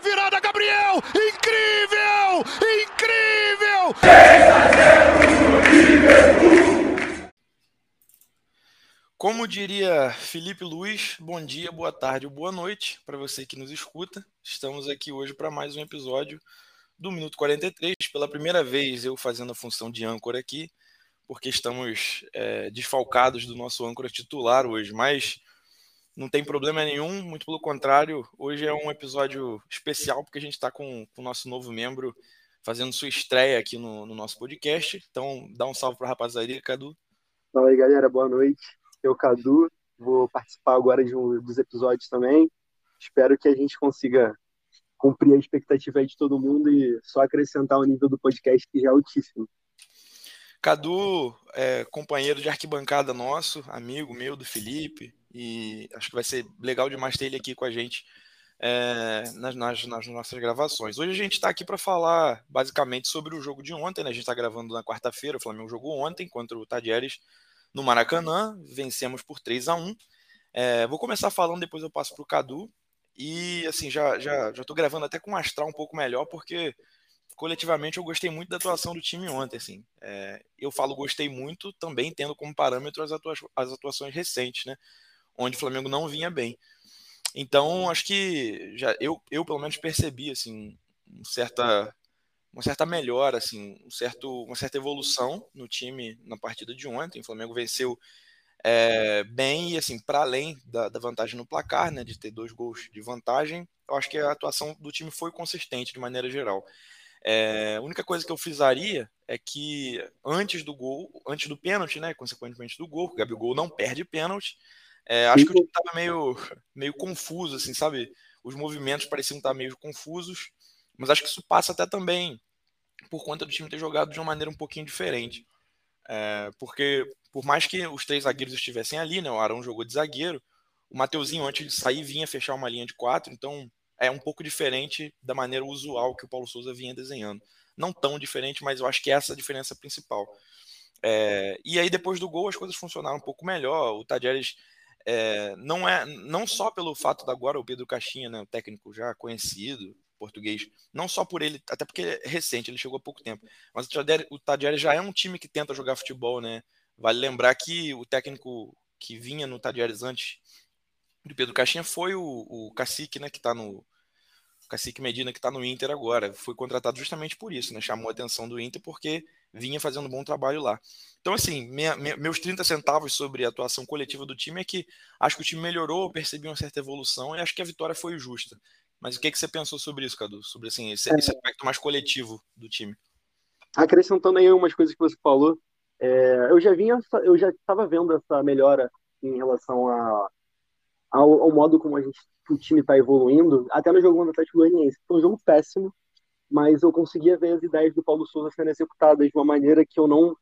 virada, Gabriel! Incrível! Incrível! Como diria Felipe Luiz, bom dia, boa tarde ou boa noite para você que nos escuta. Estamos aqui hoje para mais um episódio do Minuto 43. Pela primeira vez eu fazendo a função de âncora aqui, porque estamos é, desfalcados do nosso âncora titular hoje, mas não tem problema nenhum, muito pelo contrário. Hoje é um episódio especial porque a gente está com, com, o nosso novo membro fazendo sua estreia aqui no, no nosso podcast. Então, dá um salve para a rapaziada, Cadu. Fala aí, galera, boa noite. Eu, Cadu, vou participar agora de um dos episódios também. Espero que a gente consiga cumprir a expectativa de todo mundo e só acrescentar o nível do podcast que já é altíssimo. Cadu, é, companheiro de arquibancada nosso, amigo meu do Felipe, e acho que vai ser legal demais ter ele aqui com a gente é, nas, nas, nas, nossas gravações. Hoje a gente está aqui para falar basicamente sobre o jogo de ontem, né? A gente está gravando na quarta-feira, o Flamengo jogou ontem contra o Tadieres no Maracanã, vencemos por 3 a 1 é, Vou começar falando, depois eu passo para o Cadu. E assim, já já já gravando até com um astral um pouco melhor, porque coletivamente eu gostei muito da atuação do time ontem. Assim. É, eu falo gostei muito, também tendo como parâmetro as, atua as atuações recentes, né? Onde o Flamengo não vinha bem. Então, acho que já eu, eu pelo menos percebi assim, um certa, uma certa melhora, assim, um certo, uma certa evolução no time na partida de ontem. O Flamengo venceu é, bem e assim, para além da, da, vantagem no placar, né, de ter dois gols de vantagem, eu acho que a atuação do time foi consistente de maneira geral. É, a única coisa que eu frisaria é que antes do gol, antes do pênalti, né, consequentemente do gol, o Gabigol não perde pênalti, é, acho que o time estava meio, meio confuso, assim, sabe? Os movimentos pareciam estar meio confusos, mas acho que isso passa até também por conta do time ter jogado de uma maneira um pouquinho diferente. É, porque, por mais que os três zagueiros estivessem ali, né? O Arão jogou de zagueiro, o Mateuzinho, antes de sair, vinha fechar uma linha de quatro, então é um pouco diferente da maneira usual que o Paulo Souza vinha desenhando. Não tão diferente, mas eu acho que essa é a diferença principal. É, e aí, depois do gol, as coisas funcionaram um pouco melhor. O Tadjeres é, não é não só pelo fato de agora o Pedro Caixinha, né, o técnico já conhecido português, não só por ele, até porque ele é recente, ele chegou há pouco tempo, mas o Tadieri já é um time que tenta jogar futebol, né? Vale lembrar que o técnico que vinha no Tadieres antes do Pedro Caixinha foi o, o Cacique, né, que está no Cacique Medina que está no Inter agora, foi contratado justamente por isso, né? Chamou a atenção do Inter porque vinha fazendo um bom trabalho lá. Então, assim, minha, minha, meus 30 centavos sobre a atuação coletiva do time é que acho que o time melhorou, percebi uma certa evolução e acho que a vitória foi justa. Mas o que, que você pensou sobre isso, Cadu? Sobre assim, esse, é... esse aspecto mais coletivo do time? Acrescentando aí umas coisas que você falou, é, eu já vinha, eu já estava vendo essa melhora em relação a, ao, ao, modo como a gente, o time está evoluindo, até no jogo do Atlético Goianiense. Foi um jogo péssimo, mas eu conseguia ver as ideias do Paulo Souza sendo executadas de uma maneira que eu não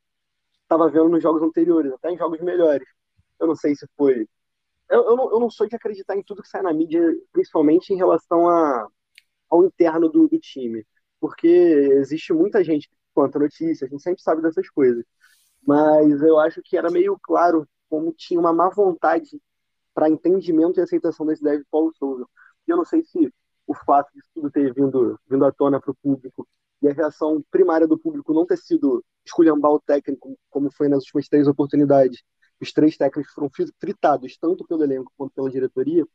estava vendo nos jogos anteriores, até em jogos melhores. Eu não sei se foi. Eu, eu, não, eu não sou de acreditar em tudo que sai na mídia, principalmente em relação a, ao interno do, do time, porque existe muita gente que conta notícias, a gente sempre sabe dessas coisas. Mas eu acho que era meio claro como tinha uma má vontade para entendimento e aceitação das ideias de Paulo Souza. E eu não sei se o fato de tudo ter vindo, vindo à tona para o público e a reação primária do público não ter sido esculhambar o técnico, como foi nas últimas três oportunidades. Os três técnicos foram fritados, tanto pelo elenco quanto pela diretoria,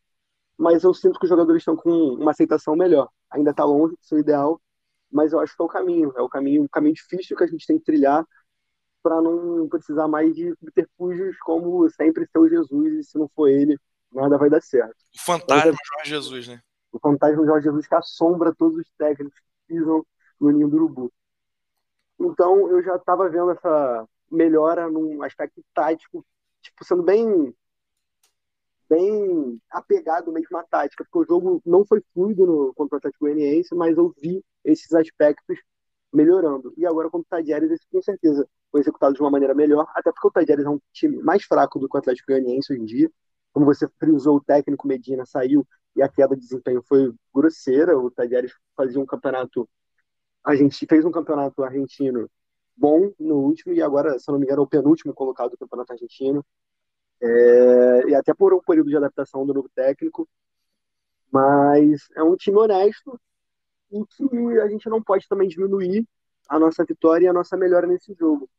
mas eu sinto que os jogadores estão com uma aceitação melhor. Ainda está longe do seu ideal, mas eu acho que é o caminho. É o caminho, um caminho difícil que a gente tem que trilhar para não precisar mais de subterfúgios como sempre ser o Jesus, e se não for ele, nada vai dar certo. O fantasma é... Jorge Jesus, né? O fantasma Jorge Jesus que assombra todos os técnicos que pisam no ninho do urubu. Então eu já estava vendo essa melhora num aspecto tático, tipo, sendo bem bem apegado mesmo à tática, porque o jogo não foi fluido no, contra o Atlético Goianiense, mas eu vi esses aspectos melhorando. E agora contra o Tadieres, esse com certeza foi executado de uma maneira melhor, até porque o Tadieres é um time mais fraco do que o Atlético Goianiense hoje em dia. Como você frisou, o técnico Medina saiu e a queda de desempenho foi grosseira. O Tajeres fazia um campeonato, a gente fez um campeonato argentino bom no último e agora, se não me engano, é o penúltimo colocado do campeonato argentino. É, e até por um período de adaptação do novo técnico. Mas é um time honesto, e que a gente não pode também diminuir a nossa vitória e a nossa melhora nesse jogo.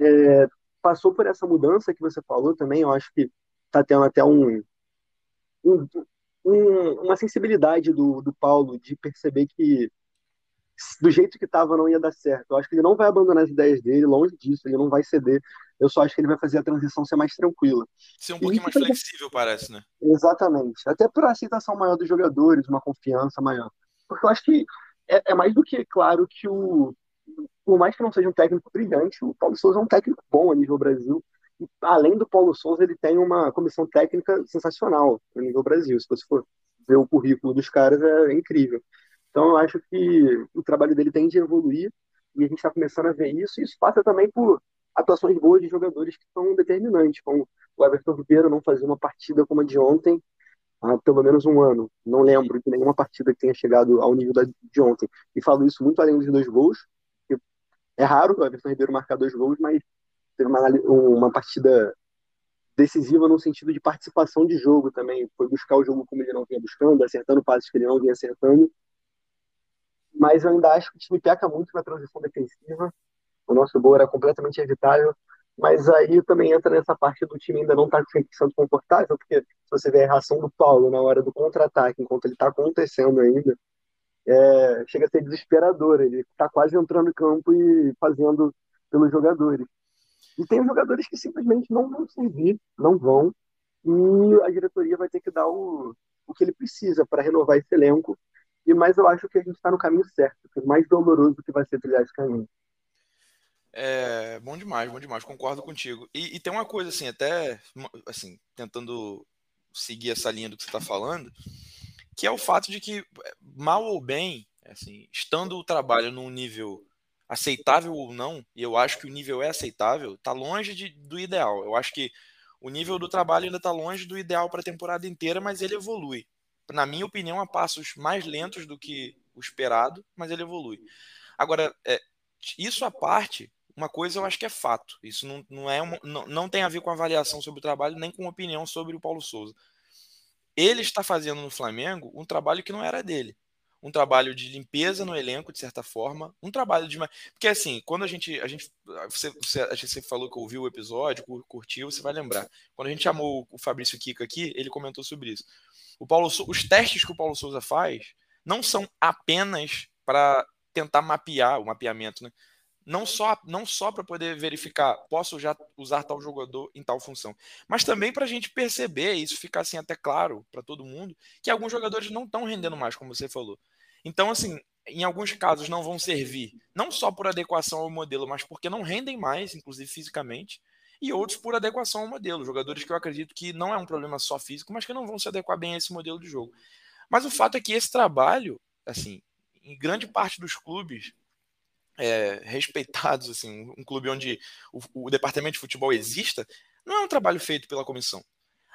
É, passou por essa mudança que você falou também, eu acho que está tendo até um, um, um, uma sensibilidade do, do Paulo de perceber que do jeito que estava não ia dar certo. Eu acho que ele não vai abandonar as ideias dele, longe disso, ele não vai ceder. Eu só acho que ele vai fazer a transição ser mais tranquila. Ser um pouquinho mais flexível, parece, né? Exatamente. Até por aceitação maior dos jogadores, uma confiança maior. Porque eu acho que é, é mais do que claro que o. Por mais que não seja um técnico brilhante, o Paulo Souza é um técnico bom a nível Brasil. Além do Paulo Souza, ele tem uma comissão técnica sensacional a nível Brasil. Se você for ver o currículo dos caras, é incrível. Então, eu acho que o trabalho dele tem de evoluir e a gente está começando a ver isso. E isso passa também por atuações boas de jogadores que são determinantes, como o Everton Ribeiro não fazer uma partida como a de ontem há pelo menos um ano. Não lembro de nenhuma partida que tenha chegado ao nível da, de ontem. E falo isso muito além dos dois gols. É raro o Everton Ribeiro marcar dois gols, mas teve uma, uma partida decisiva no sentido de participação de jogo também. Foi buscar o jogo como ele não vinha buscando, acertando passes que ele não vinha acertando mas eu ainda acho que o time peca muito na transição defensiva. O nosso gol era completamente evitável, mas aí também entra nessa parte do time ainda não estar tá 100% confortável, porque se você vê a reação do Paulo na hora do contra-ataque, enquanto ele está acontecendo ainda, é, chega a ser desesperador. Ele está quase entrando em campo e fazendo pelos jogadores. E tem jogadores que simplesmente não vão servir, não vão, e a diretoria vai ter que dar o, o que ele precisa para renovar esse elenco e mas eu acho que a gente está no caminho certo, por mais doloroso que vai ser trilhar esse caminho. É, bom demais, bom demais, concordo contigo. E, e, tem uma coisa assim, até assim, tentando seguir essa linha do que você está falando, que é o fato de que, mal ou bem, assim, estando o trabalho num nível aceitável ou não, e eu acho que o nível é aceitável, está longe de, do ideal. Eu acho que o nível do trabalho ainda está longe do ideal para a temporada inteira, mas ele evolui na minha opinião, a passos mais lentos do que o esperado, mas ele evolui. Agora, é, isso à parte, uma coisa eu acho que é fato. Isso não, não, é uma, não, não tem a ver com avaliação sobre o trabalho, nem com opinião sobre o Paulo Souza. Ele está fazendo no Flamengo um trabalho que não era dele. Um trabalho de limpeza no elenco, de certa forma. Um trabalho de. Porque assim, quando a gente. A gente você, você, a gente falou que ouviu o episódio, curtiu, você vai lembrar. Quando a gente chamou o Fabrício Kika aqui, ele comentou sobre isso. O Paulo, os testes que o Paulo Souza faz não são apenas para tentar mapear o mapeamento, né? Não só, não só para poder verificar, posso já usar tal jogador em tal função, mas também para a gente perceber, isso ficar assim até claro para todo mundo, que alguns jogadores não estão rendendo mais, como você falou. Então, assim, em alguns casos não vão servir, não só por adequação ao modelo, mas porque não rendem mais, inclusive fisicamente, e outros por adequação ao modelo. Jogadores que eu acredito que não é um problema só físico, mas que não vão se adequar bem a esse modelo de jogo. Mas o fato é que esse trabalho, assim, em grande parte dos clubes é, respeitados, assim, um clube onde o, o departamento de futebol exista, não é um trabalho feito pela comissão.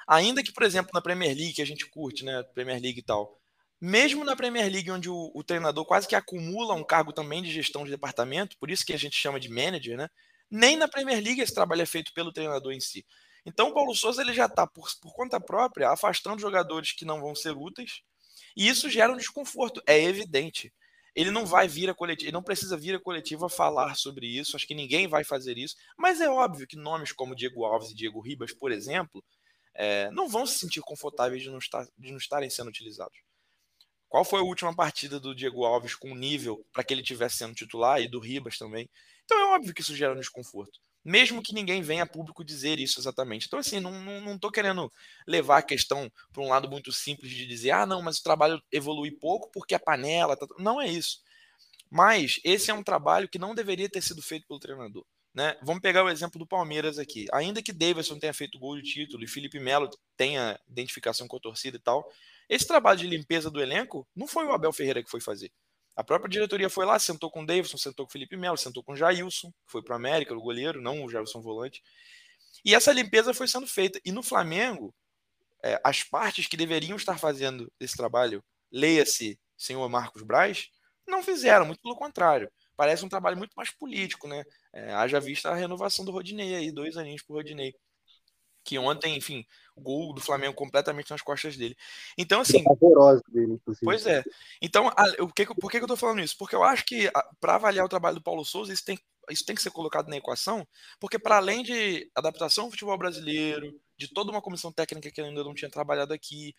Ainda que, por exemplo, na Premier League, que a gente curte, né, Premier League e tal, mesmo na Premier League, onde o, o, treinador quase que acumula um cargo também de gestão de departamento, por isso que a gente chama de manager, né? Nem na Premier League esse trabalho é feito pelo treinador em si. Então o Paulo Souza ele já está, por, por conta própria, afastando jogadores que não vão ser úteis, e isso gera um desconforto, é evidente. Ele não vai vir a coletiva, ele não precisa vir a coletiva falar sobre isso, acho que ninguém vai fazer isso, mas é óbvio que nomes como Diego Alves e Diego Ribas, por exemplo, é, não vão se sentir confortáveis de não, estar, de não estarem sendo utilizados. Qual foi a última partida do Diego Alves com nível para que ele tivesse sendo titular e do Ribas também? Então é óbvio que isso gera um desconforto. Mesmo que ninguém venha público dizer isso exatamente. Então, assim, não, não, não tô querendo levar a questão para um lado muito simples de dizer, ah, não, mas o trabalho evolui pouco porque a panela. Tá... Não é isso. Mas esse é um trabalho que não deveria ter sido feito pelo treinador. Né? Vamos pegar o exemplo do Palmeiras aqui. Ainda que Davidson tenha feito gol de título e Felipe Melo tenha identificação com a torcida e tal, esse trabalho de limpeza do elenco não foi o Abel Ferreira que foi fazer. A própria diretoria foi lá, sentou com o Davidson, sentou com o Felipe Melo, sentou com o Jailson, que foi para a América, o goleiro, não o Jailson volante. E essa limpeza foi sendo feita. E no Flamengo, é, as partes que deveriam estar fazendo esse trabalho, leia-se senhor Marcos Braz, não fizeram, muito pelo contrário. Parece um trabalho muito mais político, né? É, haja vista a renovação do Rodinei aí, dois aninhos para o Rodinei. Que ontem, enfim, o gol do Flamengo completamente nas costas dele. Então, assim. dele, inclusive. Pois é. Então, a, o que, por que, que eu tô falando isso? Porque eu acho que, para avaliar o trabalho do Paulo Souza, isso tem, isso tem que ser colocado na equação, porque, para além de adaptação ao futebol brasileiro, de toda uma comissão técnica que ainda não tinha trabalhado aqui,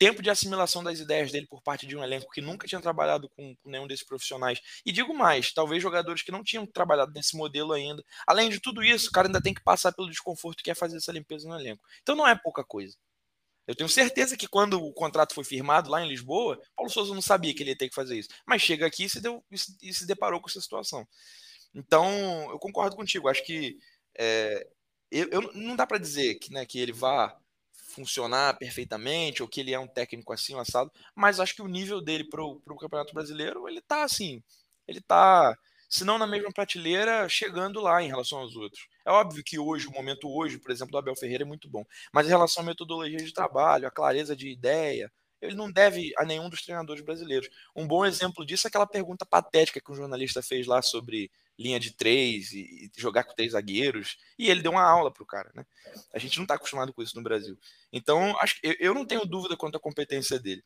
tempo de assimilação das ideias dele por parte de um elenco que nunca tinha trabalhado com, com, nenhum desses profissionais. E digo mais, talvez jogadores que não tinham trabalhado nesse modelo ainda. Além de tudo isso, o cara ainda tem que passar pelo desconforto que é fazer essa limpeza no elenco. Então não é pouca coisa. Eu tenho certeza que quando o contrato foi firmado lá em Lisboa, Paulo Souza não sabia que ele ia ter que fazer isso. Mas chega aqui e se, deu, e se deparou com essa situação. Então, eu concordo contigo. Acho que é, eu, eu, não dá para dizer que, né, que ele vá funcionar perfeitamente, ou que ele é um técnico assim, assado, mas acho que o nível dele para o Campeonato Brasileiro, ele tá assim, ele tá, se não na mesma prateleira, chegando lá em relação aos outros. É óbvio que hoje, o momento hoje, por exemplo, do Abel Ferreira é muito bom, mas em relação à metodologia de trabalho, a clareza de ideia, ele não deve a nenhum dos treinadores brasileiros. Um bom exemplo disso é aquela pergunta patética que um jornalista fez lá sobre linha de três e, e jogar com três zagueiros, e ele deu uma aula pro cara, né? A gente não está acostumado com isso no Brasil. Então, acho eu, eu não tenho dúvida quanto à competência dele.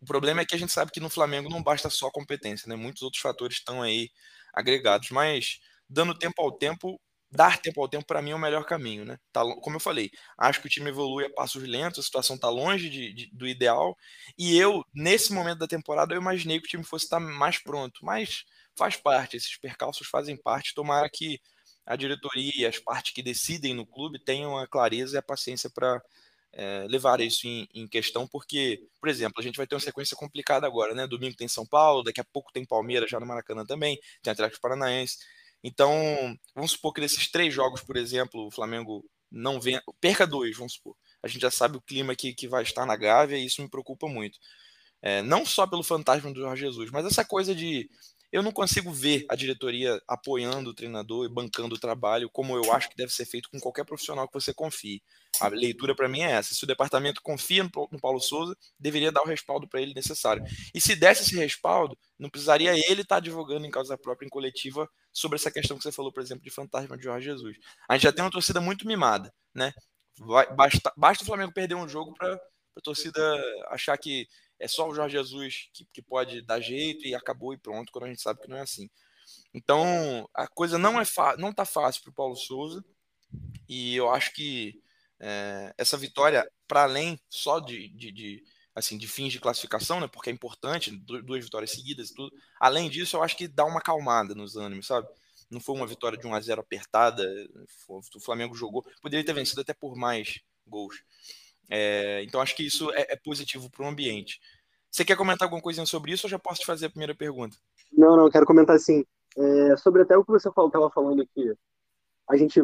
O problema é que a gente sabe que no Flamengo não basta só competência, né? Muitos outros fatores estão aí agregados, mas dando tempo ao tempo, dar tempo ao tempo para mim é o melhor caminho, né? Tá, como eu falei, acho que o time evolui a passos lentos, a situação está longe de, de, do ideal, e eu nesse momento da temporada eu imaginei que o time fosse estar mais pronto, mas faz parte, esses percalços fazem parte. Tomara que a diretoria e as partes que decidem no clube tenham a clareza e a paciência para é, levar isso em, em, questão, porque, por exemplo, a gente vai ter uma sequência complicada agora, né? Domingo tem São Paulo, daqui a pouco tem Palmeiras já no Maracanã também, tem Atlético Paranaense. Então, vamos supor que desses três jogos, por exemplo, o Flamengo não venha, perca dois, vamos supor. A gente já sabe o clima que, que vai estar na Gávea e isso me preocupa muito. É, não só pelo fantasma do Jorge Jesus, mas essa coisa de eu não consigo ver a diretoria apoiando o treinador e bancando o trabalho como eu acho que deve ser feito com qualquer profissional que você confie. A leitura para mim é essa. Se o departamento confia no Paulo Souza, deveria dar o respaldo para ele necessário. E se desse esse respaldo, não precisaria ele estar tá advogando em causa própria em coletiva sobre essa questão que você falou, por exemplo, de fantasma de Jorge Jesus. A gente já tem uma torcida muito mimada, né? Basta, basta o Flamengo perder um jogo para a torcida achar que é só o Jorge Jesus que, que pode dar jeito e acabou e pronto, quando a gente sabe que não é assim. Então, a coisa não é não tá fácil para o Paulo Souza e eu acho que é, essa vitória, para além só de, de, de, assim, de fins de classificação, né, porque é importante, duas vitórias seguidas e tudo, além disso, eu acho que dá uma acalmada nos ânimos, sabe? Não foi uma vitória de 1 a 0 apertada, o Flamengo jogou, poderia ter vencido até por mais gols. É, então acho que isso é, é positivo para o ambiente. Você quer comentar alguma coisinha sobre isso ou já posso te fazer a primeira pergunta? Não, não, quero comentar assim. É, sobre até o que você estava falando aqui. A gente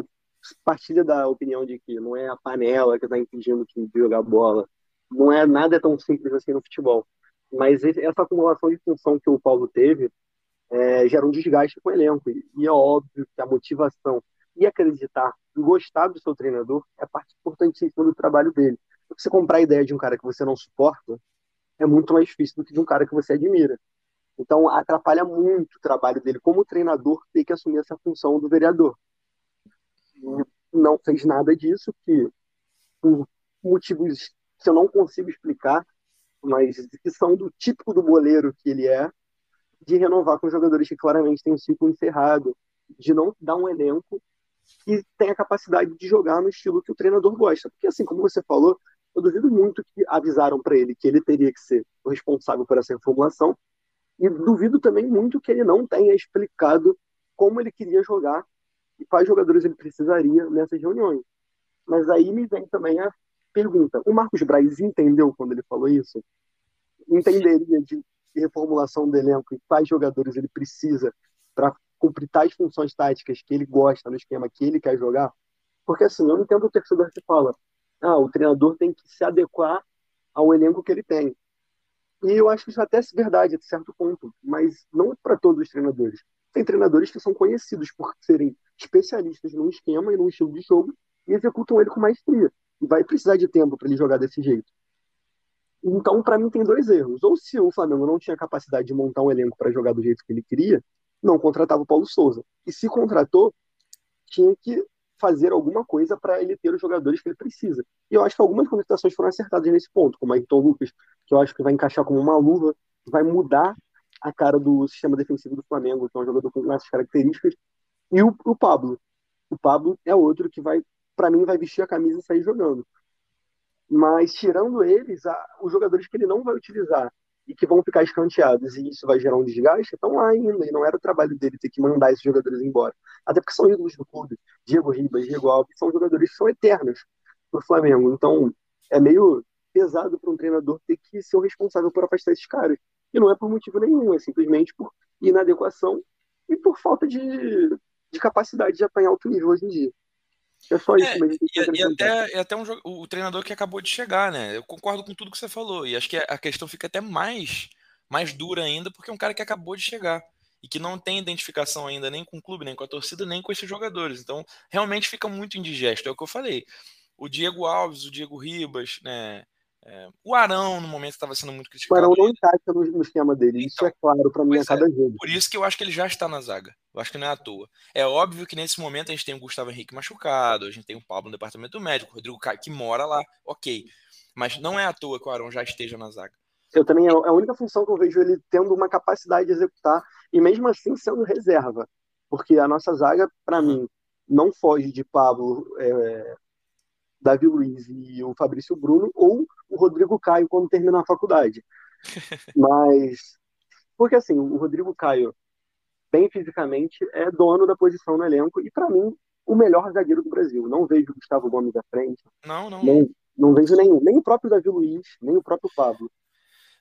partilha da opinião de que não é a panela que está impedindo o time de jogar bola. Não é nada é tão simples assim no futebol. Mas essa acumulação de função que o Paulo teve é, gera um desgaste com o elenco. E é óbvio que a motivação e acreditar e gostar do seu treinador é parte importantíssima do trabalho dele. Você comprar a ideia de um cara que você não suporta é muito mais difícil do que de um cara que você admira. Então, atrapalha muito o trabalho dele como treinador ter que assumir essa função do vereador. Não fez nada disso, que por motivos que eu não consigo explicar, mas que são do típico do boleiro que ele é, de renovar com jogadores que claramente têm um ciclo encerrado, de não dar um elenco que tem a capacidade de jogar no estilo que o treinador gosta. Porque, assim, como você falou, eu duvido muito que avisaram para ele que ele teria que ser o responsável por essa reformulação. E duvido também muito que ele não tenha explicado como ele queria jogar e quais jogadores ele precisaria nessas reuniões. Mas aí me vem também a pergunta: o Marcos Braz entendeu quando ele falou isso? Entenderia de reformulação do elenco e quais jogadores ele precisa para cumprir tais funções táticas que ele gosta no esquema que ele quer jogar? Porque assim, eu entendo o torcedor que fala: ah, o treinador tem que se adequar ao elenco que ele tem. E eu acho que isso até é verdade, até certo ponto, mas não para todos os treinadores. Tem treinadores que são conhecidos por serem especialistas num esquema e num estilo de jogo e executam ele com maestria. E vai precisar de tempo para ele jogar desse jeito. Então, para mim, tem dois erros. Ou se o Flamengo não tinha capacidade de montar um elenco para jogar do jeito que ele queria, não contratava o Paulo Souza. E se contratou, tinha que fazer alguma coisa para ele ter os jogadores que ele precisa. E eu acho que algumas contratações foram acertadas nesse ponto, como a Ayrton Lucas, que eu acho que vai encaixar como uma luva, vai mudar a cara do sistema defensivo do Flamengo, que é um jogador com essas características, e o, o Pablo. O Pablo é outro que vai, para mim, vai vestir a camisa e sair jogando. Mas tirando eles, a, os jogadores que ele não vai utilizar e que vão ficar escanteados e isso vai gerar um desgaste, estão lá ainda. E não era o trabalho dele ter que mandar esses jogadores embora. Até porque são ídolos do clube. Diego Ribas, Diego Alves, são jogadores que são eternos no Flamengo. Então, é meio pesado para um treinador ter que ser o responsável por afastar esses caras. E não é por motivo nenhum, é simplesmente por inadequação e por falta de, de capacidade de apanhar alto nível hoje em dia. É só isso. É, mas e, e, até, e até um, o treinador que acabou de chegar, né? Eu concordo com tudo que você falou. E acho que a questão fica até mais, mais dura ainda, porque é um cara que acabou de chegar. E que não tem identificação ainda nem com o clube, nem com a torcida, nem com esses jogadores. Então, realmente fica muito indigesto. É o que eu falei. O Diego Alves, o Diego Ribas, né? É, o Arão, no momento, estava sendo muito criticado. O Arão não encaixa no, no esquema dele, então, isso é claro para mim a cada é, jogo. Por isso que eu acho que ele já está na zaga. Eu acho que não é à toa. É óbvio que nesse momento a gente tem o Gustavo Henrique machucado, a gente tem o Pablo no departamento médico, o Rodrigo Caio que mora lá, ok. Mas não é à toa que o Arão já esteja na zaga. Eu também, é a única função que eu vejo ele tendo uma capacidade de executar, e mesmo assim sendo reserva. Porque a nossa zaga, para uhum. mim, não foge de Pablo, é, Davi Luiz e o Fabrício Bruno, ou o Rodrigo Caio quando terminar a faculdade. Mas. Porque assim, o Rodrigo Caio, bem fisicamente, é dono da posição no elenco e, para mim, o melhor zagueiro do Brasil. Não vejo o Gustavo Gomes à frente. Não, não. Nem, não vejo nenhum. Nem o próprio Davi Luiz, nem o próprio Pablo.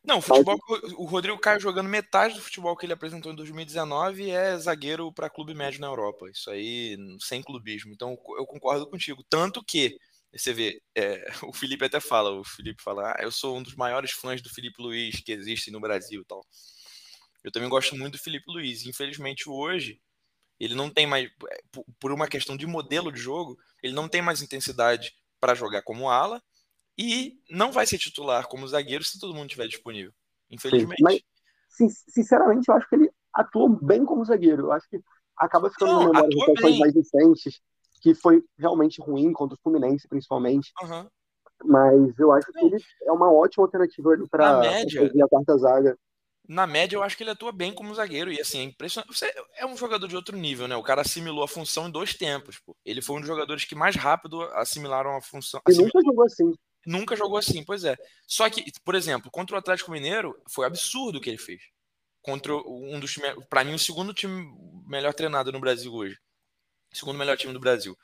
Não, o futebol, o Rodrigo Caio jogando metade do futebol que ele apresentou em 2019 é zagueiro para clube médio na Europa. Isso aí, sem clubismo. Então, eu concordo contigo. Tanto que você vê, é, o Felipe até fala, o Felipe fala, ah, eu sou um dos maiores fãs do Felipe Luiz que existem no Brasil e tal. Eu também gosto muito do Felipe Luiz. Infelizmente hoje ele não tem mais, é, por uma questão de modelo de jogo, ele não tem mais intensidade para jogar como ala e não vai ser titular como zagueiro se todo mundo estiver disponível. Infelizmente. Mas, sinceramente, eu acho que ele atuou bem como zagueiro. Eu acho que acaba ficando não, memória de mais recentes que foi realmente ruim contra o Fluminense, principalmente. Uhum. Mas eu acho que ele é uma ótima alternativa para a quarta zaga. Na média, eu acho que ele atua bem como zagueiro. E assim, é impressionante. Você é um jogador de outro nível, né? O cara assimilou a função em dois tempos. Pô. Ele foi um dos jogadores que mais rápido assimilaram a função. E nunca jogou assim. Nunca jogou assim, pois é. Só que, por exemplo, contra o Atlético Mineiro, foi absurdo o que ele fez. Contra um dos. Para mim, o segundo time melhor treinado no Brasil hoje segundo melhor time do Brasil.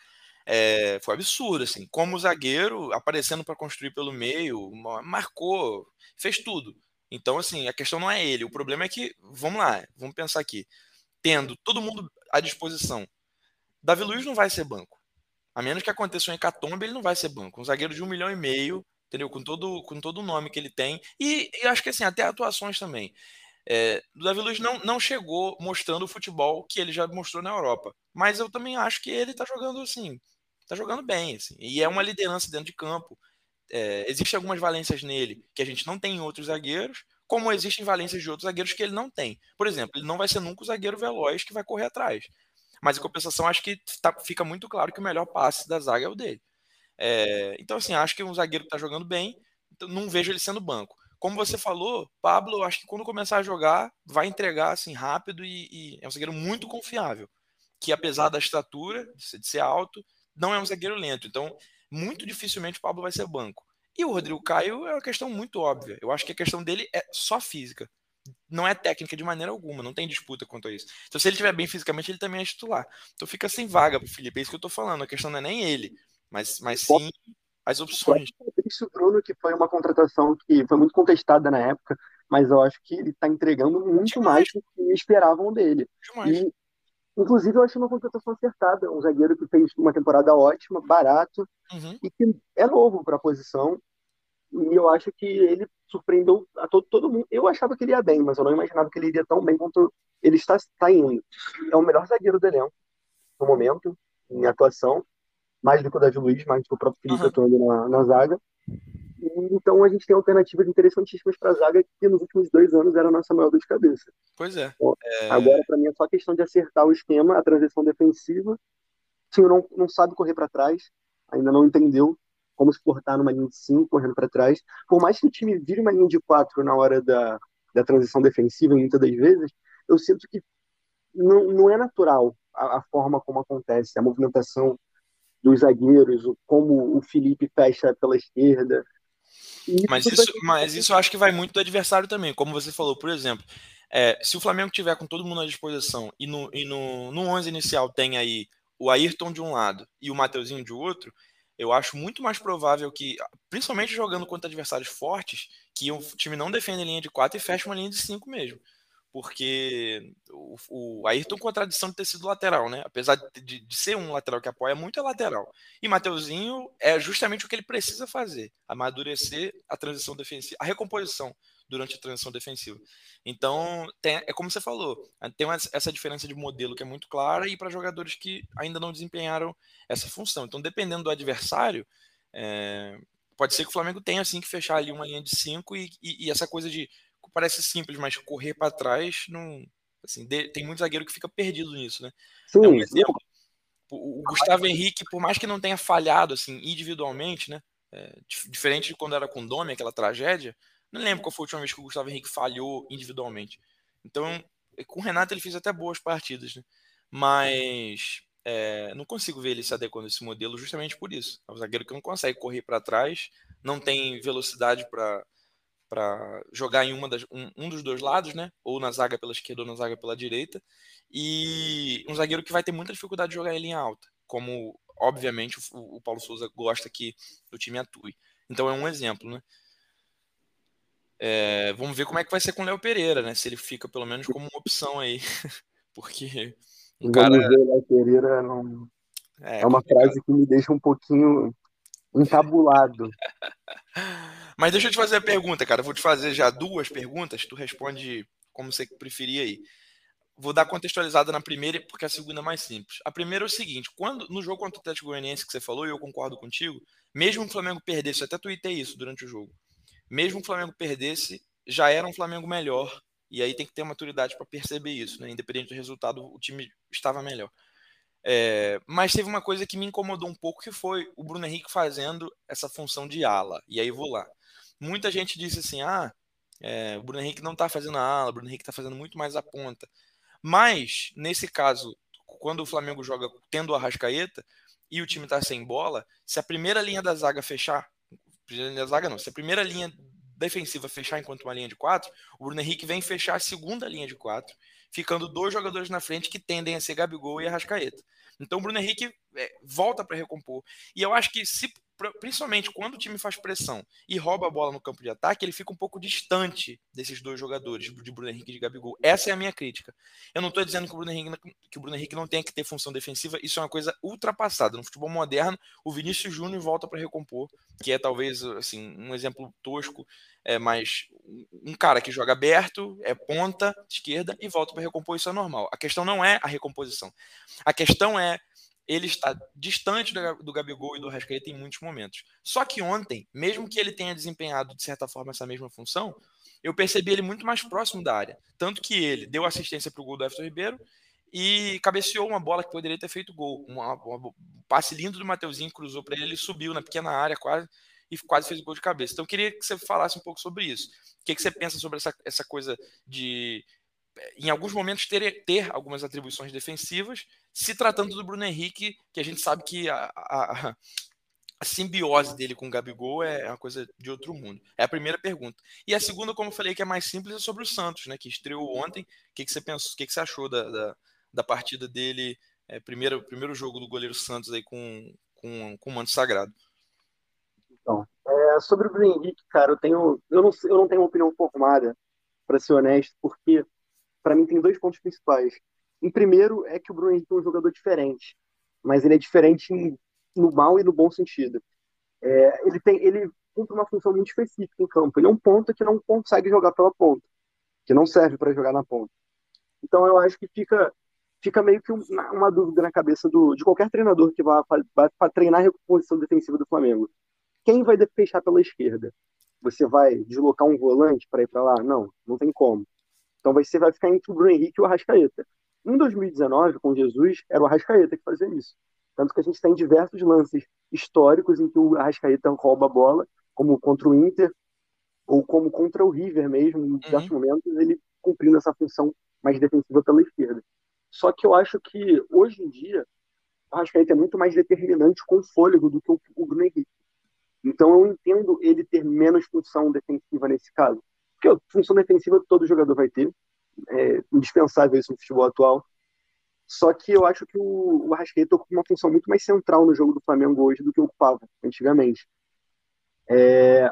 É, foi absurdo, assim, como zagueiro, aparecendo para construir pelo meio, marcou, fez tudo. Então, assim, a questão não é ele, o problema é que, vamos lá, vamos pensar aqui, tendo todo mundo à disposição, Davi Luiz não vai ser banco. A menos que aconteça um hecatombe, ele não vai ser banco. Um zagueiro de um milhão e meio, entendeu? Com todo, com todo o nome que ele tem. E, e acho que assim, até atuações também. É, o Davi Luiz não, não chegou mostrando o futebol que ele já mostrou na Europa. Mas eu também acho que ele tá jogando assim, tá jogando bem, assim, e é uma liderança dentro de campo. É, existem algumas valências nele que a gente não tem em outros zagueiros, como existem valências de outros zagueiros que ele não tem. Por exemplo, ele não vai ser nunca o zagueiro veloz que vai correr atrás. Mas em compensação, acho que tá, fica muito claro que o melhor passe da zaga é o dele. É, então, assim, acho que um zagueiro que tá jogando bem, então não vejo ele sendo banco como você falou, Pablo, eu acho que quando começar a jogar, vai entregar assim rápido e, e, é um zagueiro muito confiável. Que apesar da estatura, de ser alto, não é um zagueiro lento. Então, muito dificilmente o Pablo vai ser banco. E o Rodrigo Caio é uma questão muito óbvia. Eu acho que a questão dele é só física. Não é técnica de maneira alguma, não tem disputa quanto a isso. Então, se ele estiver bem fisicamente, ele também é titular. Então fica sem vaga pro Felipe. É isso que eu tô falando. A questão não é nem ele, mas, mas sim as opções. O Fabrício Bruno, que foi uma contratação que foi muito contestada na época, mas eu acho que ele está entregando muito Demais. mais do que esperavam dele. Demais. E, inclusive, eu achei uma contratação acertada. Um zagueiro que fez uma temporada ótima, barato, uhum. e que é novo para a posição. E eu acho que ele surpreendeu a todo, todo mundo. Eu achava que ele ia bem, mas eu não imaginava que ele iria tão bem quanto ele está, está indo. É o melhor zagueiro do elenco no momento, em atuação mais do que o Davi Luiz, mais do que o próprio Felipe uhum. atuando na, na zaga. E, então a gente tem alternativas interessantíssimas para a zaga que nos últimos dois anos era a nossa maior dor de cabeça. Pois é. Então, é... Agora, para mim, é só questão de acertar o esquema, a transição defensiva time não, não sabe correr para trás, ainda não entendeu como se portar numa linha de 5, correndo para trás. Por mais que o time vire uma linha de 4 na hora da, da transição defensiva, muitas das vezes, eu sinto que não, não é natural a, a forma como acontece, a movimentação dos zagueiros, como o Felipe fecha pela esquerda. Mas isso, mas isso eu acho que vai muito do adversário também. Como você falou, por exemplo, é, se o Flamengo tiver com todo mundo à disposição e no, e no, no 11 inicial tem aí o Ayrton de um lado e o Mateuzinho de outro, eu acho muito mais provável que, principalmente jogando contra adversários fortes, que o time não defenda a linha de 4 e feche uma linha de 5 mesmo porque o, o Ayrton com a tradição de ter sido lateral, né? Apesar de, de, ser um lateral que apoia muito, é lateral. E Mateuzinho é justamente o que ele precisa fazer: amadurecer a transição defensiva, a recomposição durante a transição defensiva. Então, tem, é como você falou, tem uma, essa diferença de modelo que é muito clara e para jogadores que ainda não desempenharam essa função. Então, dependendo do adversário, é, pode ser que o Flamengo tenha assim que fechar ali uma linha de cinco e, e, e essa coisa de parece simples, mas correr para trás não. Assim, de, tem muito zagueiro que fica perdido nisso, né? Sim, é um exemplo. O, o Gustavo Henrique, por mais que não tenha falhado assim individualmente, né? É, diferente de quando era com o Domi, aquela tragédia, não lembro qual foi a última vez que o Gustavo Henrique falhou individualmente. Então, com o Renato ele fez até boas partidas, né? Mas é, não consigo ver ele se adequando a esse modelo justamente por isso. É um zagueiro que não consegue correr para trás, não tem velocidade para para jogar em uma das, um, um, dos dois lados, né? Ou na zaga pela esquerda ou na zaga pela direita. E um zagueiro que vai ter muita dificuldade de jogar em linha alta, como obviamente o, o Paulo Souza gosta que o time atue. Então é um exemplo, né? É, vamos ver como é que vai ser com o Léo Pereira, né? Se ele fica pelo menos como uma opção aí. Porque um cara. Léo Pereira não... é, é uma frase que me deixa um pouquinho encabulado. Mas deixa eu te fazer a pergunta, cara. vou te fazer já duas perguntas, tu responde como você preferir aí. Vou dar contextualizada na primeira, porque a segunda é mais simples. A primeira é o seguinte: quando no jogo contra o Atlético Goianiense que você falou, e eu concordo contigo, mesmo o Flamengo perdesse, eu até tuitei isso durante o jogo. Mesmo o Flamengo perdesse, já era um Flamengo melhor. E aí tem que ter maturidade para perceber isso, né? Independente do resultado, o time estava melhor. É, mas teve uma coisa que me incomodou um pouco, que foi o Bruno Henrique fazendo essa função de ala. E aí vou lá muita gente disse assim: ah, é, o Bruno Henrique não está fazendo a ala, o Bruno Henrique está fazendo muito mais a ponta. Mas, nesse caso, quando o Flamengo joga tendo a Rascaeta e o time está sem bola, se a primeira linha da zaga fechar, primeira linha da zaga não, se a primeira linha defensiva fechar enquanto uma linha de quatro, o Bruno Henrique vem fechar a segunda linha de quatro, ficando dois jogadores na frente que tendem a ser Gabigol e Arrascaeta. Então o Bruno Henrique é, volta para recompor. E eu acho que se principalmente quando o time faz pressão e rouba a bola no campo de ataque, ele fica um pouco distante desses dois jogadores, de Bruno Henrique e de Gabigol. Essa é a minha crítica. Eu não estou dizendo que o, Bruno Henrique, que o Bruno Henrique não tem que ter função defensiva, isso é uma coisa ultrapassada. No futebol moderno, o Vinícius Júnior volta para recompor, que é talvez assim um exemplo tosco, é mais um cara que joga aberto, é ponta esquerda e volta para recompor, isso é normal. A questão não é a recomposição. A questão é ele está distante do Gabigol e do Rascaeta em muitos momentos. Só que ontem, mesmo que ele tenha desempenhado de certa forma essa mesma função, eu percebi ele muito mais próximo da área. Tanto que ele deu assistência para o gol do Everton Ribeiro e cabeceou uma bola que poderia ter feito gol. Um passe lindo do Mateuzinho, cruzou para ele, ele subiu na pequena área quase e quase fez gol de cabeça. Então eu queria que você falasse um pouco sobre isso. O que, que você pensa sobre essa, essa coisa de em alguns momentos ter, ter algumas atribuições defensivas, se tratando do Bruno Henrique, que a gente sabe que a, a, a simbiose dele com o Gabigol é uma coisa de outro mundo. É a primeira pergunta. E a segunda, como eu falei, que é mais simples, é sobre o Santos, né? Que estreou ontem. O que, que você pensou? O que, que você achou da, da, da partida dele? É, primeiro, primeiro jogo do goleiro Santos aí com, com, com o manto sagrado. Então, é, sobre o Bruno Henrique, cara, eu tenho. Eu não, eu não tenho uma opinião formada, para ser honesto, porque para mim tem dois pontos principais. Em primeiro é que o Bruno Henrique é um jogador diferente, mas ele é diferente no mal e no bom sentido. É, ele tem, ele cumpre uma função muito específica em campo. Ele é um ponta que não consegue jogar pela ponta, que não serve para jogar na ponta. Então eu acho que fica fica meio que uma dúvida na cabeça do, de qualquer treinador que vá, para treinar a recomposição defensiva do Flamengo. Quem vai fechar pela esquerda? Você vai deslocar um volante para ir para lá? Não, não tem como. Então você vai ficar entre o Bruno Henrique e o Arrascaeta. Em 2019, com Jesus, era o Arrascaeta que fazia isso. Tanto que a gente tem diversos lances históricos em que o Arrascaeta rouba a bola, como contra o Inter, ou como contra o River mesmo, em diversos uhum. momentos, ele cumprindo essa função mais defensiva pela esquerda. Só que eu acho que, hoje em dia, o Arrascaeta é muito mais determinante com fôlego do que o Bruno Henrique. Então eu entendo ele ter menos função defensiva nesse caso. Porque a função defensiva todo jogador vai ter, é indispensável isso no futebol atual. Só que eu acho que o, o Arrascaeta ocupa uma função muito mais central no jogo do Flamengo hoje do que ocupava antigamente. É...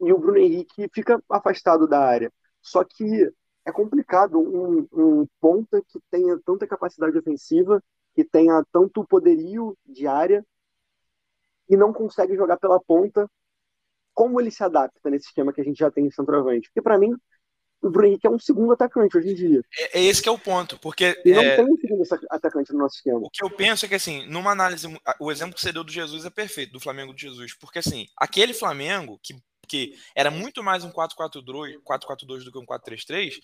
E o Bruno Henrique fica afastado da área. Só que é complicado um, um ponta que tenha tanta capacidade ofensiva, que tenha tanto poderio de área e não consegue jogar pela ponta. Como ele se adapta nesse esquema que a gente já tem em centroavante? Porque para mim o Bruno Henrique é um segundo atacante hoje em dia. É, é esse que é o ponto, porque... E não é, tem um segundo atacante no nosso esquema. O que eu penso é que, assim, numa análise, o exemplo que você deu do Jesus é perfeito, do Flamengo de Jesus, porque, assim, aquele Flamengo, que, que era muito mais um 4-4-2 do que um 4-3-3,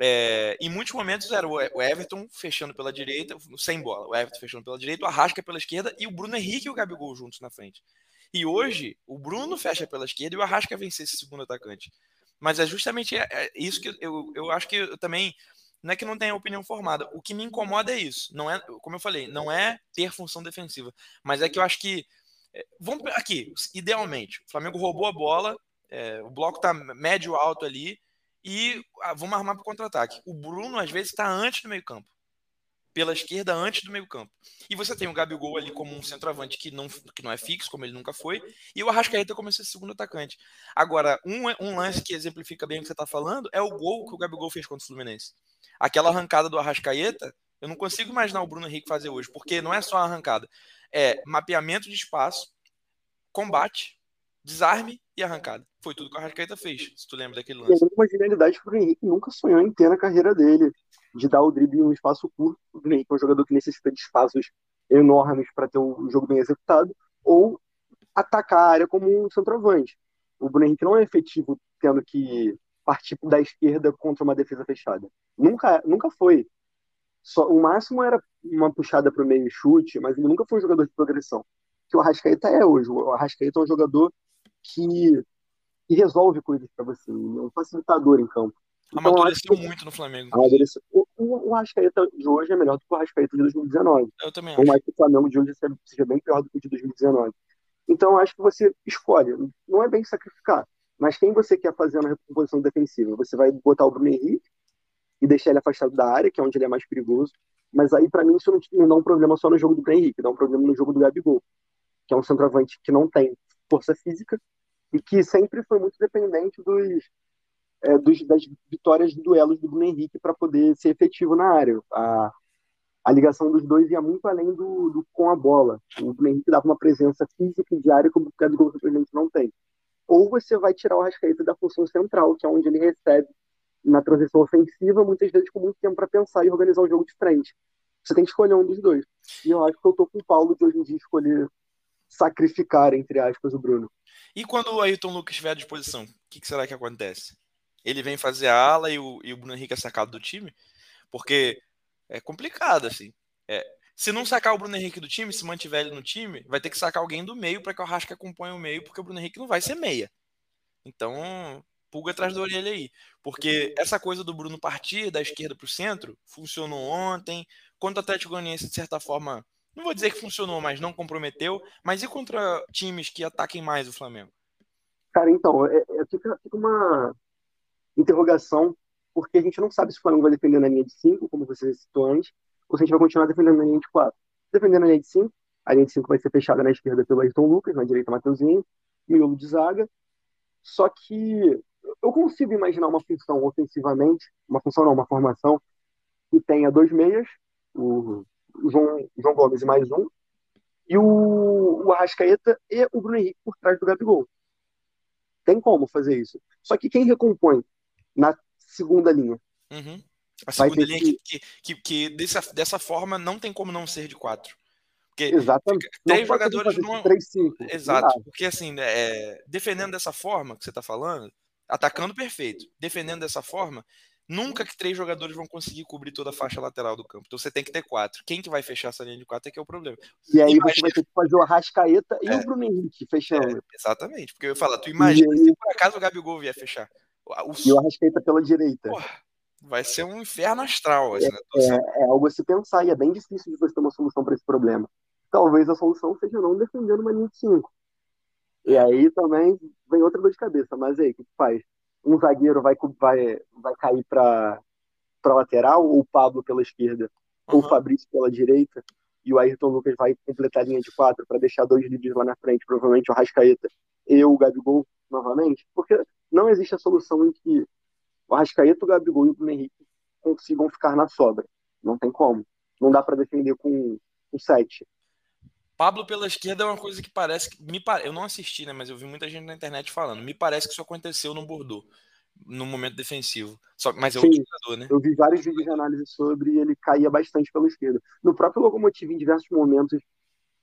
é, em muitos momentos era o Everton fechando pela direita, sem bola, o Everton fechando pela direita, o Arrasca pela esquerda e o Bruno Henrique e o Gabigol juntos na frente. E hoje, o Bruno fecha pela esquerda e o Arrasca vence esse segundo atacante. Mas é justamente é, é isso que eu, eu acho que eu também não é que não tenha opinião formada. O que me incomoda é isso. Não é, como eu falei, não é ter função defensiva, mas é que eu acho que é, vamos aqui, idealmente, o Flamengo roubou a bola, é, o bloco tá médio alto ali e ah, vamos armar para contra-ataque. O Bruno às vezes está antes do meio-campo pela esquerda antes do meio-campo. E você tem o Gabigol ali como um centroavante que não, que não é fixo, como ele nunca foi, e o Arrascaeta como esse segundo atacante. Agora, um, um lance que exemplifica bem o que você está falando é o gol que o Gabigol fez contra o Fluminense. Aquela arrancada do Arrascaeta, eu não consigo imaginar o Bruno Henrique fazer hoje, porque não é só a arrancada, é mapeamento de espaço, combate, desarme e arrancada. Foi tudo que o Arrascaeta fez, se tu lembra daquele lance. É uma genialidade que o Henrique nunca sonhou em ter na carreira dele de dar o drible em um espaço curto, o Henrique é um jogador que necessita de espaços enormes para ter o jogo bem executado, ou atacar a área como um centroavante. O Bruno Henrique não é efetivo tendo que partir da esquerda contra uma defesa fechada. Nunca, nunca foi. Só, o máximo era uma puxada para o meio chute, mas ele nunca foi um jogador de progressão. Que o Arrascaeta é hoje. O Arrascaeta é um jogador que, que resolve coisas para você, é um facilitador em campo. Então, Amadureceu que... muito no Flamengo. Amadureceu. O, o, o Arrascaeta de hoje é melhor do que o Arrascaeta de 2019. Eu também acho. Por mais que o Flamengo de hoje seja bem pior do que o de 2019. Então, acho que você escolhe. Não é bem sacrificar. Mas quem você quer fazer na recomposição defensiva? Você vai botar o Bruno Henrique e deixar ele afastado da área, que é onde ele é mais perigoso. Mas aí, para mim, isso não, não dá um problema só no jogo do Bruno Henrique, dá um problema no jogo do Gabigol, que é um centroavante que não tem força física e que sempre foi muito dependente dos é, dos, das vitórias de duelos do Bruno Henrique para poder ser efetivo na área. A, a ligação dos dois ia muito além do, do com a bola. O Bruno Henrique dava uma presença física e diária que o Gabigol simplesmente não tem. Ou você vai tirar o Rascaeta da função central, que é onde ele recebe na transição ofensiva, muitas vezes com muito tempo para pensar e organizar o jogo de frente. Você tem que escolher um dos dois. E eu acho que eu tô com o Paulo de hoje em dia escolher sacrificar, entre aspas, o Bruno. E quando o Ayrton Lucas estiver à disposição, o que, será que acontece? ele vem fazer a ala e o, e o Bruno Henrique é sacado do time, porque é complicado, assim. É, se não sacar o Bruno Henrique do time, se mantiver ele no time, vai ter que sacar alguém do meio para que o Arrasca acompanhe o meio, porque o Bruno Henrique não vai ser meia. Então, pulga atrás da orelha aí. Porque essa coisa do Bruno partir da esquerda para o centro funcionou ontem. Contra o Atlético Goianiense, de certa forma, não vou dizer que funcionou, mas não comprometeu. Mas e contra times que ataquem mais o Flamengo? Cara, então, é, é, fica, fica uma, interrogação, porque a gente não sabe se o Flamengo vai defender na linha de 5, como você citou antes, ou se a gente vai continuar defendendo na linha de 4. Defendendo na linha de 5, a linha de 5 vai ser fechada na esquerda pelo Ayrton Lucas, na direita Mateuzinho, miolo de zaga. Só que eu consigo imaginar uma função ofensivamente, uma função não, uma formação que tenha dois meias, o João, João Gomes e mais um, e o, o Arrascaeta e o Bruno Henrique por trás do Gabigol. Tem como fazer isso. Só que quem recompõe na segunda linha. Uhum. A segunda linha que, que, que, que, dessa, dessa forma não tem como não ser de quatro. Porque Exatamente. Três jogadores não. Três, cinco. Exato. Porque assim, é, defendendo dessa forma que você está falando, atacando perfeito, defendendo dessa forma, Nunca que três jogadores vão conseguir cobrir toda a faixa lateral do campo. Então você tem que ter quatro. Quem que vai fechar essa linha de quatro é que é o problema. E aí imagina... você vai ter que fazer o Arrascaeta e é. o Bruno Henrique fechando. É, exatamente. Porque eu ia falar, tu imagina aí... se por acaso o Gabigol vier fechar. O... E o Arrascaeta pela direita. Porra, vai ser um inferno astral. Assim, né? é, é, algo a se pensar e é bem difícil de você ter uma solução para esse problema. Talvez a solução seja não defendendo uma linha de cinco. E aí também vem outra dor de cabeça. Mas aí, o que faz? Um zagueiro vai, vai, vai cair para para lateral, ou o Pablo pela esquerda, uhum. ou o Fabrício pela direita, e o Ayrton Lucas vai completar a linha de quatro para deixar dois líderes lá na frente, provavelmente o Rascaeta e o Gabigol novamente, porque não existe a solução em que o Rascaeta, o Gabigol e o Bruno Henrique consigam ficar na sobra. Não tem como. Não dá para defender com, com sete. Pablo pela esquerda é uma coisa que parece que me eu não assisti, né, mas eu vi muita gente na internet falando. Me parece que isso aconteceu no Bordeaux, no momento defensivo. Só, mas é outro jogador, né? Eu vi vários vídeos de análise sobre e ele caía bastante pela esquerda. No próprio Locomotive, em diversos momentos,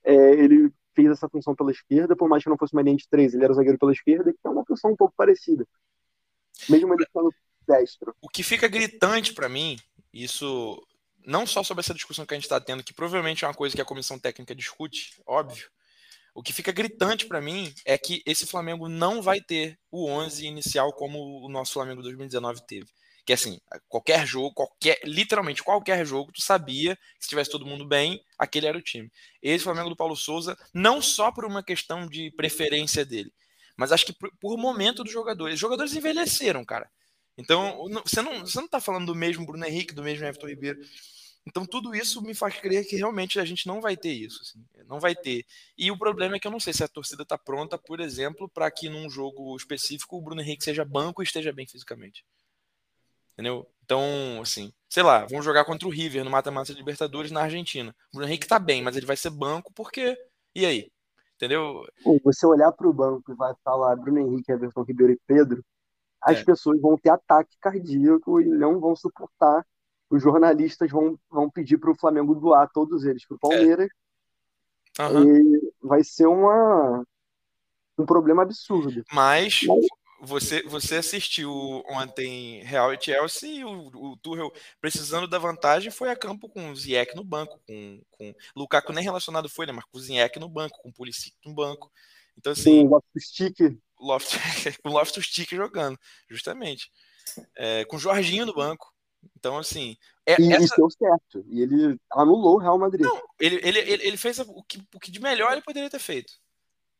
é, ele fez essa função pela esquerda, por mais que não fosse uma linha de três, ele era zagueiro pela esquerda, que é uma função um pouco parecida. Mesmo ele sendo destro. O que fica gritante para mim, isso não só sobre essa discussão que a gente está tendo, que provavelmente é uma coisa que a comissão técnica discute, óbvio. O que fica gritante para mim é que esse Flamengo não vai ter o 11 inicial como o nosso Flamengo 2019 teve. Que assim, qualquer jogo, qualquer, literalmente qualquer jogo, tu sabia que se tivesse todo mundo bem, aquele era o time. Esse Flamengo do Paulo Souza, não só por uma questão de preferência dele, mas acho que por, por momento dos jogadores. Os jogadores envelheceram, cara. Então, você não, você não tá falando do mesmo Bruno Henrique, do mesmo Everton Ribeiro. Então, tudo isso me faz crer que realmente a gente não vai ter isso. Assim, não vai ter. E o problema é que eu não sei se a torcida está pronta, por exemplo, para que num jogo específico o Bruno Henrique seja banco e esteja bem fisicamente. Entendeu? Então, assim, sei lá, vamos jogar contra o River no mata-mata de Libertadores na Argentina. O Bruno Henrique tá bem, mas ele vai ser banco porque. E aí? Entendeu? Você olhar para o banco e vai falar Bruno Henrique, Everton Ribeiro e Pedro, as é. pessoas vão ter ataque cardíaco e não vão suportar os jornalistas vão, vão pedir para o Flamengo doar todos eles para o Palmeiras. É. Uhum. E vai ser uma, um problema absurdo. Mas, Mas, você, você assistiu ontem Real e Chelsea e o, o Tuchel, precisando da vantagem, foi a campo com o Ziyech no banco, com, com Lukaku nem relacionado foi, né? Mas com o Ziyech no banco, com o Pulisic no banco. Então, assim... Sim, o Loftus-Cheek. Loft, com o Loftus-Cheek jogando, justamente. É, com o Jorginho no banco. Então, assim. É, e essa... deu certo. E ele anulou o Real Madrid. Não, ele, ele, ele, ele fez o que, o que de melhor ele poderia ter feito.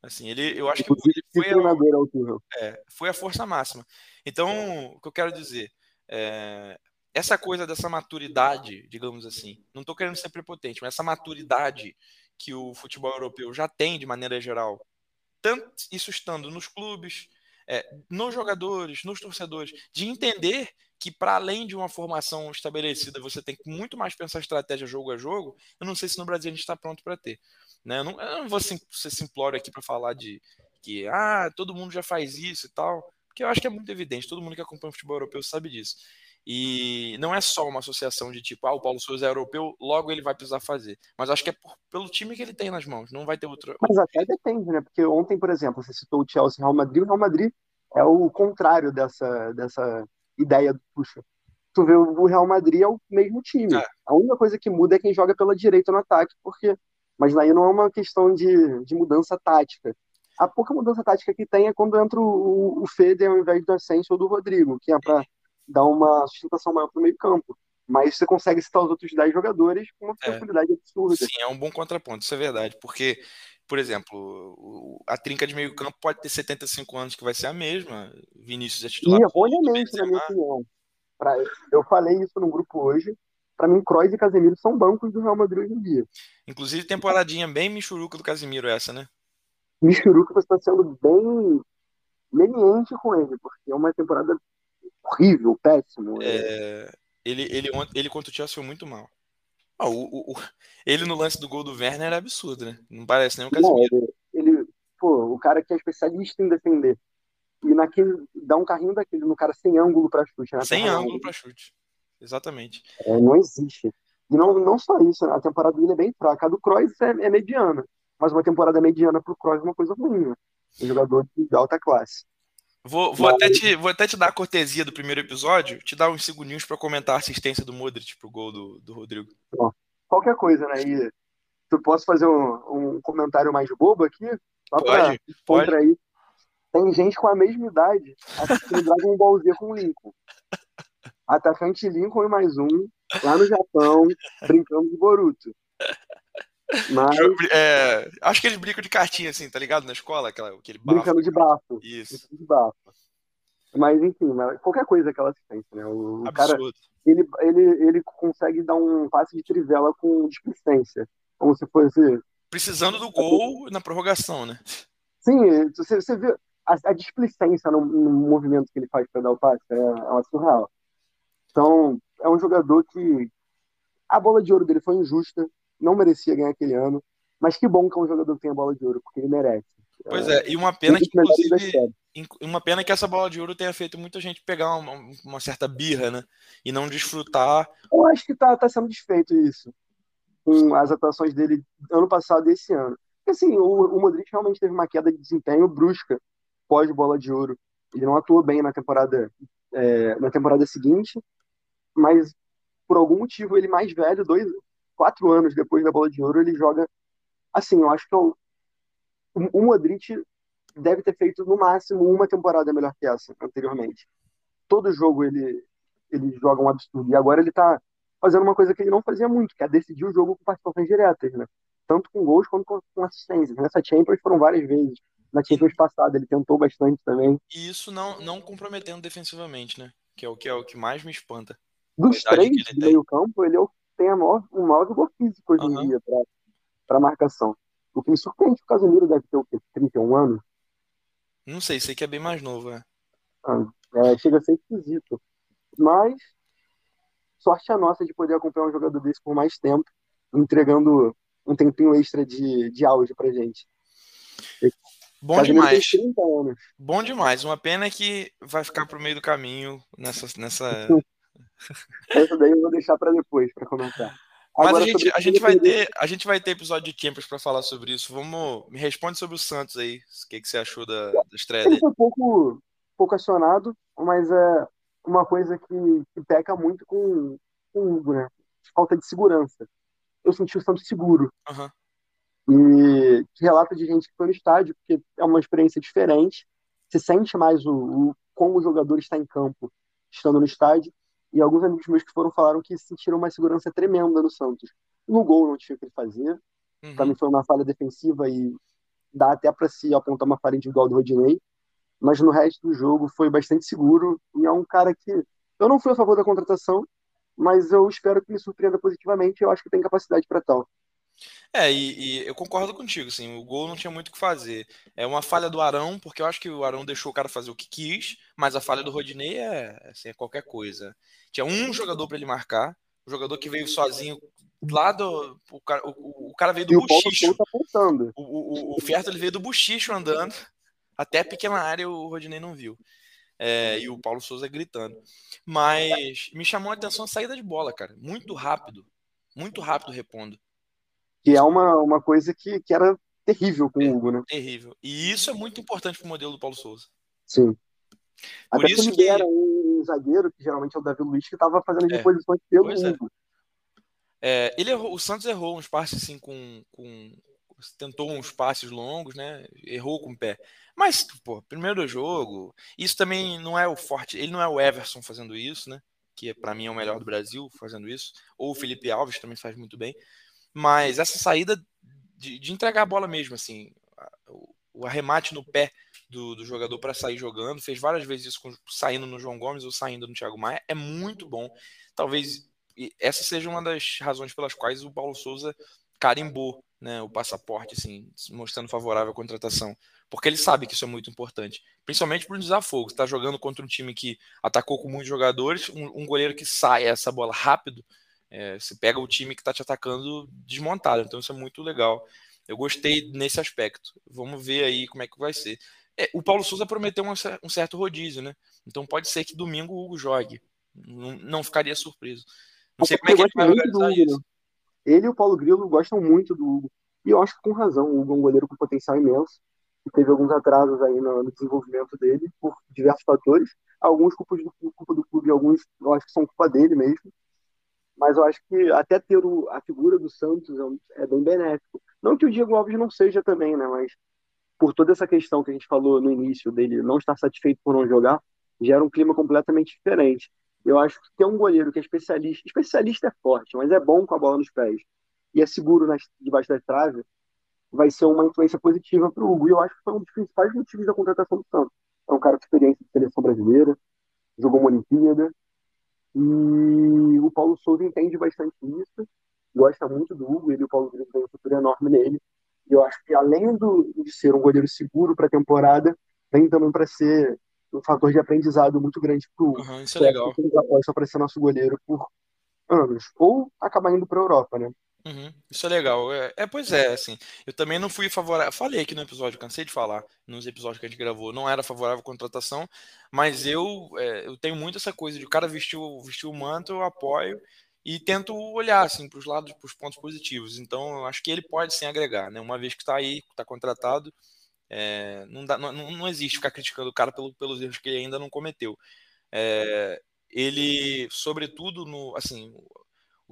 Assim, ele, eu acho que ele foi a, é, foi a força máxima. Então, o que eu quero dizer, é, essa coisa dessa maturidade, digamos assim, não estou querendo ser prepotente, mas essa maturidade que o futebol europeu já tem de maneira geral, tanto isso estando nos clubes, é, nos jogadores, nos torcedores, de entender que para além de uma formação estabelecida, você tem que muito mais pensar estratégia jogo a jogo. Eu não sei se no Brasil a gente está pronto para ter. Né? Eu, não, eu não vou ser simplório aqui para falar de que ah, todo mundo já faz isso e tal, porque eu acho que é muito evidente, todo mundo que acompanha o futebol europeu sabe disso. E não é só uma associação de tipo, ah, o Paulo Souza é europeu, logo ele vai precisar fazer. Mas acho que é por, pelo time que ele tem nas mãos, não vai ter outro. Mas até depende, né? Porque ontem, por exemplo, você citou o Chelsea Real Madrid, o Real Madrid é o contrário dessa, dessa ideia do Tuchel. Tu vê o Real Madrid é o mesmo time. É. A única coisa que muda é quem joga pela direita no ataque, porque mas aí não é uma questão de, de mudança tática. A pouca mudança tática que tem é quando entra o, o Feder ao invés do Asensio ou do Rodrigo, que é para dar uma sustentação maior para o meio campo. Mas você consegue citar os outros 10 jogadores com uma facilidade é. absurda. Sim, é um bom contraponto, isso é verdade. Porque por exemplo, a trinca de meio campo pode ter 75 anos que vai ser a mesma. Vinícius é titular. Erroneamente, na minha opinião. Pra, eu falei isso no grupo hoje. Para mim, Kroos e Casemiro são bancos do Real Madrid hoje em dia. Inclusive, temporadinha bem michuruca do Casemiro essa, né? Michuruca está sendo bem leniente com ele, porque é uma temporada horrível, péssimo. É, ele, ele, ele contra o Chelsea foi muito mal. Ah, o, o, ele no lance do gol do Werner era absurdo, né? Não parece nem Casemiro. Não, ele, ele, pô, o cara que é especialista em defender. E naquele, dá um carrinho daquele no cara sem ângulo para chute. Né? Sem ângulo para chute. Exatamente. É, não existe. E não, não só isso, né? a temporada dele é bem fraca. A do Kroos é, é mediana. Mas uma temporada mediana pro Kroos é uma coisa ruim, né? Um jogador de alta classe. Vou, vou, até te, vou até te dar a cortesia do primeiro episódio, te dar uns segundinhos para comentar a assistência do Modric pro gol do, do Rodrigo. Qualquer coisa, né? E tu posso fazer um, um comentário mais bobo aqui? Só pode, pode. Aí. Tem gente com a mesma idade assistindo Dragon Ball Z com o Lincoln. Atacante Lincoln e mais um, lá no Japão, brincando de Boruto. Mas... É, acho que eles brincam de cartinha, assim, tá ligado? Na escola, aquela, aquele bafo. Brincando de bafo. Isso. De bafo. Mas, enfim, qualquer coisa que ela assistência, né? O, o cara, ele, ele, ele consegue dar um passe de trivela com displicência. Como se fosse... Precisando do gol na prorrogação, né? Sim, você, você vê a, a displicência no, no, movimento que ele faz para dar o passe, é, é uma surreal. Então, é um jogador que a bola de ouro dele foi injusta, não merecia ganhar aquele ano, mas que bom que é um jogador que tem a bola de ouro, porque ele merece. Pois é, e uma pena que, inclusive, uma pena que essa bola de ouro tenha feito muita gente pegar uma, uma certa birra, né? E não desfrutar. Eu acho que tá, tá sendo desfeito isso. Com as atuações dele ano passado e esse ano. Porque, assim, o, o Modric realmente teve uma queda de desempenho brusca pós bola de ouro. Ele não atuou bem na temporada, é, na temporada seguinte, mas por algum motivo ele mais velho, dois, quatro anos depois da bola de ouro, ele joga assim. Eu acho que é o, o Modric deve ter feito no máximo uma temporada melhor que essa anteriormente. Todo jogo ele ele joga um absurdo e agora ele tá fazendo uma coisa que ele não fazia muito, que é decidir o jogo com participações diretas, né? Tanto com gols quanto com, com assistências. Nessa Champions foram várias vezes. Na Champions passada ele tentou bastante também. E isso não não comprometendo defensivamente, né? Que é o que é o que mais me espanta. Dos três do meio campo, ele é o tem a maior, o maior vigor físico hoje uhum. em dia para marcação. O que me surpreende, o Casemiro deve ter o quê? 31 anos? Não sei, sei que é bem mais novo, é. Ah, é chega a ser esquisito. Mas, sorte a nossa de poder acompanhar um jogador desse por mais tempo, entregando um tempinho extra de, de auge pra gente. Bom demais. Bom demais. Uma pena que vai ficar pro meio do caminho nessa, nessa Essa daí eu vou deixar para depois, para comentar. Mas Agora, a, gente, a, gente vai ter, a gente vai ter episódio de Campers para falar sobre isso. Vamos, me responde sobre o Santos aí. O que, que você achou da, da estreia Ele dele? foi um pouco, pouco acionado, mas é uma coisa que, que peca muito com, com o Hugo, né? Falta de segurança. Eu senti o Santos seguro. Uhum. E relata de gente que foi no estádio, porque é uma experiência diferente. Se sente mais o, o como o jogador está em campo estando no estádio. E alguns amigos meus que foram falaram que sentiram uma segurança tremenda no Santos. No gol não tinha o que ele fazer. Uhum. Também foi uma falha defensiva e dá até para se apontar uma falha individual do Rodinei. Mas no resto do jogo foi bastante seguro. E é um cara que. Eu não fui a favor da contratação, mas eu espero que me surpreenda positivamente. Eu acho que tem capacidade para tal. É, e, e, eu concordo contigo, assim, o gol não tinha muito o que fazer. É uma falha do Arão, porque eu acho que o Arão deixou o cara fazer o que quis, mas a falha do Rodinei é, assim, é qualquer coisa. Tinha um jogador para ele marcar, o jogador que veio sozinho lá do. O cara, o, o cara veio do e buchicho. Tá o, o, o Fierto ele veio do buchicho andando, até a pequena área o Rodinei não viu. É, e o Paulo Souza gritando. Mas me chamou a atenção a saída de bola, cara. Muito rápido. Muito rápido repondo. Que é uma, uma coisa que, que era terrível com o Hugo, né? Terrível. E isso é muito importante para o modelo do Paulo Souza. Sim. Por Até isso que era um zagueiro, que geralmente é o Davi Luiz, que estava fazendo as é. posições pelo pois é. Hugo. É. ele errou, o Santos errou uns passes assim com, com tentou uns passes longos, né? Errou com o pé. Mas, pô, primeiro jogo, isso também não é o forte, ele não é o Everson fazendo isso, né? Que para mim é o melhor do Brasil fazendo isso, ou o Felipe Alves também faz muito bem. Mas essa saída de, de entregar a bola mesmo, assim, o, arremate no pé do, do jogador para sair jogando, fez várias vezes isso com, saindo no João Gomes ou saindo no Thiago Maia, é muito bom. Talvez essa seja uma das razões pelas quais o Paulo Souza carimbou né, o passaporte, assim, mostrando favorável à contratação. Porque ele sabe que isso é muito importante. Principalmente para o desafogo. Está jogando contra um time que atacou com muitos jogadores, um, um goleiro que sai essa bola rápido é, você pega o time que está te atacando desmontado, então isso é muito legal. Eu gostei nesse aspecto. Vamos ver aí como é que vai ser. É, o Paulo Souza prometeu um, um, certo rodízio, né? Então pode ser que domingo o Hugo jogue. Não, não ficaria surpreso. Não sei como é que ele vai organizar Hugo, isso. Né? Ele e o Paulo Grilo gostam muito do Hugo. E eu acho que com razão. O Hugo é um goleiro com potencial imenso. que teve alguns atrasos aí no, no desenvolvimento dele por diversos fatores. Alguns culpas do, culpa do clube, alguns eu acho que são culpa dele mesmo. Mas eu acho que até ter o, a figura do Santos é, é bem benéfico. Não que o Diego Alves não seja também, né? Mas por toda essa questão que a gente falou no início dele não estar satisfeito por não jogar, gera um clima completamente diferente. Eu acho que ter um goleiro que é especialista, especialista é forte, mas é bom com a bola nos pés e é seguro nas, debaixo da trave, vai ser uma influência positiva para o Hugo. E eu acho que foi um dos principais motivos da contratação do Santos. É um cara com experiência de seleção brasileira, jogou uma Olimpíada, e o Paulo Souza entende bastante isso, gosta muito do Hugo, ele e o Paulo Grilo têm um futuro enorme nele. E eu acho que além do, de ser um goleiro seguro para a temporada, vem também para ser um fator de aprendizado muito grande para o Hugo. Uhum, isso é legal. Só para ser nosso goleiro por anos. Ou acabar indo para a Europa, né? Uhum, isso é legal. É, é, pois é, assim. Eu também não fui favorável. Falei aqui no episódio, cansei de falar nos episódios que a gente gravou, não era favorável à contratação, mas eu, é, eu tenho muito essa coisa de o cara vestiu, vestiu o manto, eu apoio e tento olhar assim para os lados, para os pontos positivos. Então, eu acho que ele pode sim agregar, né? Uma vez que está aí, está contratado, é, não, dá, não, não existe ficar criticando o cara pelo, pelos erros que ele ainda não cometeu. É, ele, sobretudo, no, assim,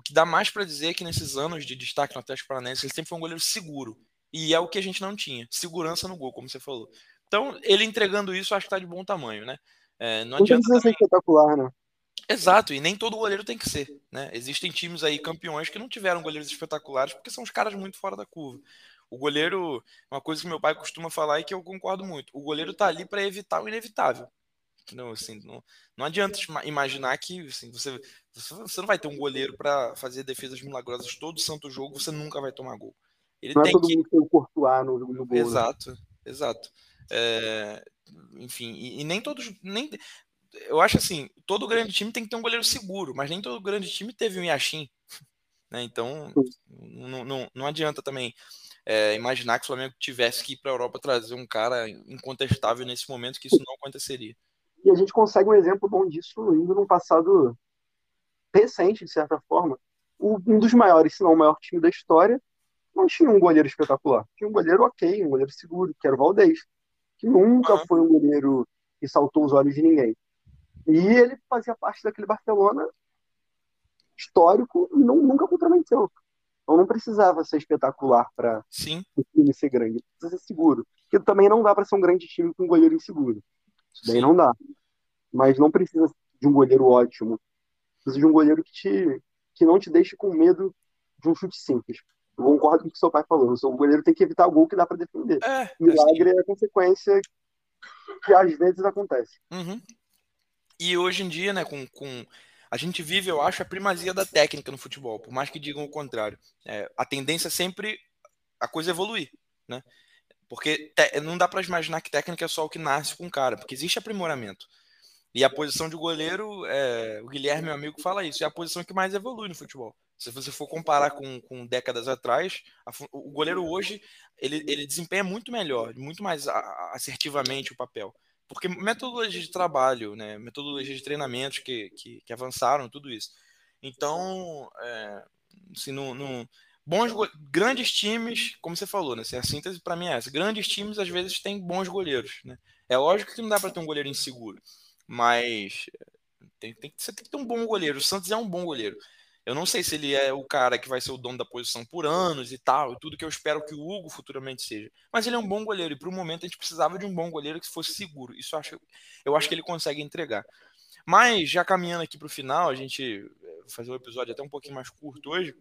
que dá mais para dizer é que nesses anos de destaque no Atlético Paranaense, ele sempre foi um goleiro seguro. E é o que a gente não tinha. Segurança no gol, como você falou. Então, ele entregando isso, acho que tá de bom tamanho, né? É, não, adianta também... ser espetacular, né? Exato, e nem todo goleiro tem que ser, né? Existem times aí campeões que não tiveram goleiros espetaculares porque são os caras muito fora da curva. O goleiro, uma coisa que meu pai costuma falar e que eu concordo muito, o goleiro tá ali para evitar o inevitável. Não, assim, não, não adianta imaginar que assim, você, você não vai ter um goleiro para fazer defesas milagrosas todo santo jogo, você nunca vai tomar gol. Ele não é tem é todo que... mundo tem o Courtois no, no gol. Né? Exato, né? exato. É, enfim, e, e, nem todos. Nem, eu acho assim, todo grande time tem que ter um goleiro seguro, mas nem todo grande time teve um Yashin. Né? Então, não, não, não adianta também é, imaginar que o Flamengo tivesse que ir para a Europa trazer um cara incontestável nesse momento, que isso não aconteceria. E a gente consegue um exemplo bom disso indo num passado recente, de certa forma. Um dos maiores, se não o maior time da história, não tinha um goleiro espetacular. Tinha um goleiro ok, um goleiro seguro, que era o Valdez, que nunca foi um goleiro que saltou os olhos de ninguém. E ele fazia parte daquele Barcelona histórico e não, nunca comprometeu. Então não precisava ser espetacular para o time ser grande, precisa ser seguro. Porque também não dá para ser um grande time com um goleiro inseguro. Isso daí não dá. Mas não precisa de um goleiro ótimo. Precisa de um goleiro que, te, que não te deixe com medo de um chute simples. Eu concordo com o que seu pai falou. O goleiro tem que evitar o gol que dá para defender. É, Milagre assim... é a consequência que às vezes acontece. Uhum. E hoje em dia, né, com, com a gente vive, eu acho, a primazia da técnica no futebol, por mais que digam o contrário. É, a tendência é sempre a coisa evoluir, né? Porque não dá para imaginar que técnica é só o que nasce com o cara, porque existe aprimoramento. E a posição de goleiro, é, o Guilherme, meu amigo, fala isso, é a posição que mais evolui no futebol. Se você for comparar com, com décadas atrás, a, o goleiro hoje ele, ele desempenha muito melhor, muito mais assertivamente o papel. Porque metodologia de trabalho, né, metodologia de treinamentos que, que, que avançaram, tudo isso. Então, é, assim, no, no, bons grandes times, como você falou, né? Assim, a síntese para mim é essa. Grandes times às vezes têm bons goleiros, né? É lógico que não dá para ter um goleiro inseguro, mas tem, tem, você tem que ter um bom goleiro. O Santos é um bom goleiro. Eu não sei se ele é o cara que vai ser o dono da posição por anos e tal, e tudo que eu espero que o Hugo futuramente seja. Mas ele é um bom goleiro, e para o momento a gente precisava de um bom goleiro que fosse seguro. Isso eu acho, eu acho que ele consegue entregar. Mas, já caminhando aqui para o final, a gente vai fazer um episódio até um pouquinho mais curto hoje.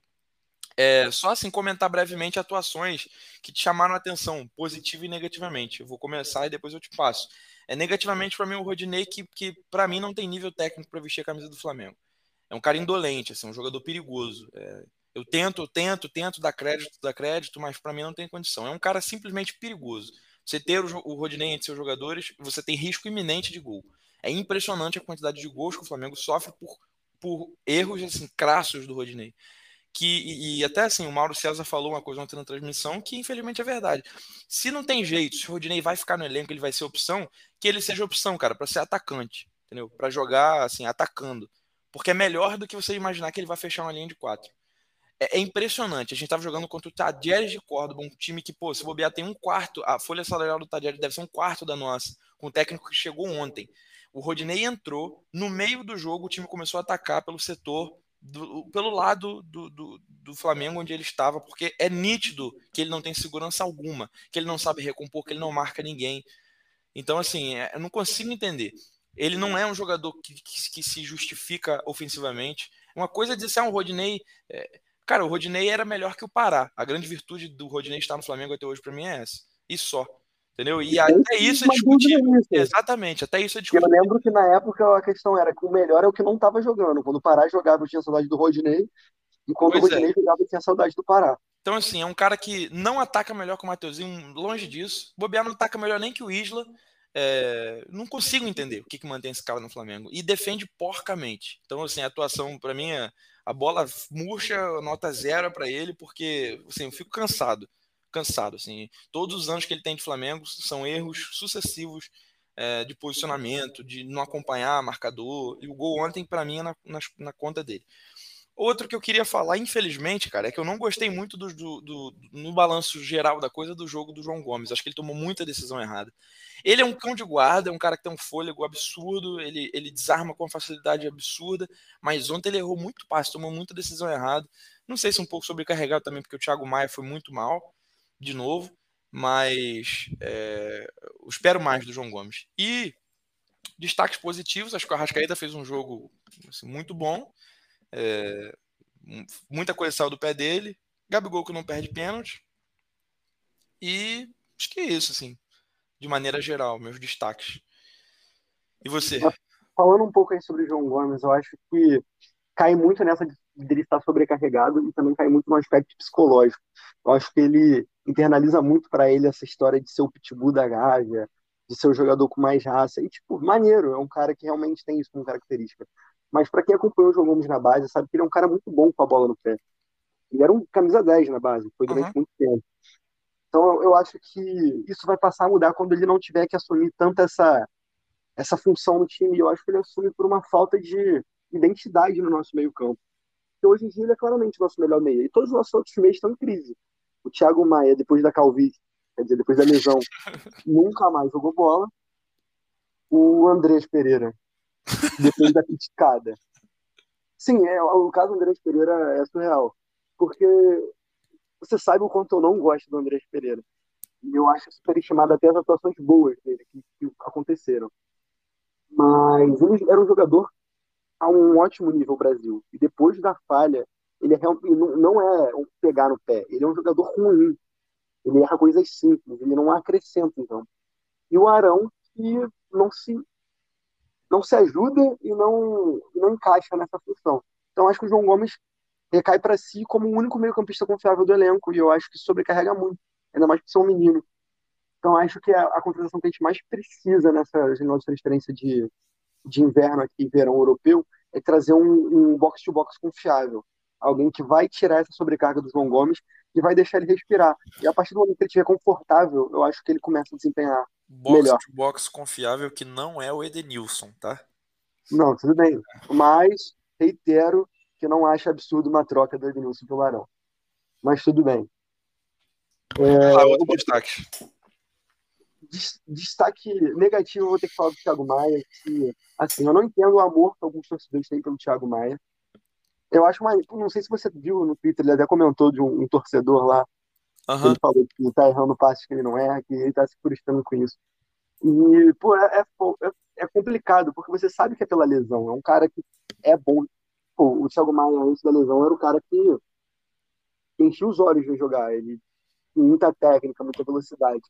É, só assim comentar brevemente atuações que te chamaram a atenção, positiva e negativamente. Eu vou começar e depois eu te passo. É negativamente para mim o Rodinei, que, que para mim não tem nível técnico para vestir a camisa do Flamengo. É um cara indolente, assim, um jogador perigoso. É, eu tento, eu tento, tento dar crédito, dar crédito, mas para mim não tem condição. É um cara simplesmente perigoso. Você ter o, o Rodinei entre seus jogadores, você tem risco iminente de gol. É impressionante a quantidade de gols que o Flamengo sofre por, por erros assim, crassos do Rodinei que e, e, até assim, o Mauro César falou uma coisa ontem na transmissão que infelizmente é verdade. Se não tem jeito, se o Rodinei vai ficar no elenco, ele vai ser opção, que ele seja opção, cara, para ser atacante, entendeu? Para jogar assim, atacando. Porque é melhor do que você imaginar que ele vai fechar uma linha de quatro. é, é impressionante. A gente estava jogando contra o Tadieres de Córdoba, um time que, pô, se bobear tem um quarto, a folha salarial do Tadieres deve ser um quarto da nossa, com o técnico que chegou ontem. O Rodinei entrou, no meio do jogo o time começou a atacar pelo setor, do, pelo lado do, do, do, Flamengo onde ele estava, porque é nítido que ele não tem segurança alguma, que ele não sabe recompor, que ele não marca ninguém. Então, assim, é, eu não consigo entender. Ele não é um jogador que, que, que se justifica ofensivamente. Uma coisa é dizer assim, ah, o Rodinei. É... Cara, o Rodinei era melhor que o Pará. A grande virtude do Rodinei estar no Flamengo até hoje, para mim, é essa. E só. Entendeu? E até isso é discutível. Exatamente, até isso é discutível. Eu lembro que na época a questão era que o melhor é o que não estava jogando. Quando o Pará jogava, eu tinha saudade do Rodinei. E quando pois o Rodinei é. jogava, eu tinha saudade do Pará. Então, assim, é um cara que não ataca melhor que o Mateuzinho, longe disso. Bobear não ataca melhor nem que o Isla. É, não consigo entender o que, que mantém esse cara no Flamengo. E defende porcamente. Então, assim, a atuação, para mim, é, a bola murcha, nota zero para ele, porque assim, eu fico cansado. Cansado. Assim, todos os anos que ele tem de Flamengo são erros sucessivos é, de posicionamento, de não acompanhar marcador. E o gol ontem, para mim, é na, na, na conta dele. Outro que eu queria falar, infelizmente, cara, é que eu não gostei muito do, do, do, no balanço geral da coisa do jogo do João Gomes. Acho que ele tomou muita decisão errada. Ele é um cão de guarda, é um cara que tem um fôlego absurdo, ele, ele desarma com facilidade absurda, mas ontem ele errou muito passe, tomou muita decisão errada. Não sei se um pouco sobrecarregado também, porque o Thiago Maia foi muito mal, de novo, mas é, eu espero mais do João Gomes. E destaques positivos, acho que o Arrascaeta fez um jogo assim, muito bom. É, muita coisa saiu do pé dele. Gabigol que não perde pênalti. E acho que é isso, assim, de maneira geral, meus destaques. E você? Falando um pouco aí sobre o João Gomes, eu acho que cai muito nessa de ele estar sobrecarregado e também cai muito no aspecto psicológico. Eu acho que ele internaliza muito para ele essa história de ser o pitbull da Gávea, de ser o jogador com mais raça. E, tipo, maneiro, é um cara que realmente tem isso como característica. Mas para quem acompanhou o João Gomes na base, sabe que ele é um cara muito bom com a bola no pé. Ele era um camisa 10 na base, foi durante uhum. muito tempo. Então eu acho que isso vai passar a mudar quando ele não tiver que assumir tanto essa, essa função no time. Eu acho que ele assume por uma falta de identidade no nosso meio-campo. Hoje em dia ele é claramente o nosso melhor meia. E todos os nossos outros meios estão em crise. O Thiago Maia, depois da calvície, quer dizer, depois da lesão, nunca mais jogou bola. O Andrés Pereira depois da criticada. Sim, é, o caso do Andrés Pereira é surreal. Porque você sabe o quanto eu não gosto do Andrés Pereira. E eu acho superestimado até as atuações boas dele que, que aconteceram. Mas ele era um jogador a um ótimo nível Brasil. E depois da falha, ele, é, ele não é um pegar no pé. Ele é um jogador ruim. Ele erra coisas simples. Ele não acrescenta, então. E o Arão, que não se não se ajuda e não, não encaixa nessa função. Então acho que o João Gomes recai para si como o único meio-campista confiável do elenco e eu acho que sobrecarrega muito, ainda mais por ser um menino. Então acho que a, a contratação que a gente mais precisa nessa janela de transferência de, de inverno aqui, verão europeu, é trazer um, um box-to-box confiável. Alguém que vai tirar essa sobrecarga do João Gomes e vai deixar ele respirar. E a partir do momento que ele estiver confortável, eu acho que ele começa a desempenhar box melhor. to box confiável que não é o Edenilson, tá? Não, tudo bem. Mas reitero que não acho absurdo uma troca do Edenilson pelo Arão. Mas tudo bem. É, ah, outro destaque. Destaque negativo, eu vou ter que falar do Thiago Maia. Que, assim, eu não entendo o amor que alguns torcedores têm pelo Thiago Maia. Eu acho uma. Não sei se você viu no Twitter, ele até comentou de um, um torcedor lá Uhum. Ele falou que tá errando passes que ele não erra, que ele tá se frustrando com isso. E, pô, é, é, é, complicado, porque você sabe que é pela lesão. É um cara que é bom. Pô, o Thiago Maia, antes da lesão, era o cara que enchia os olhos de jogar. Ele tinha muita técnica, muita velocidade.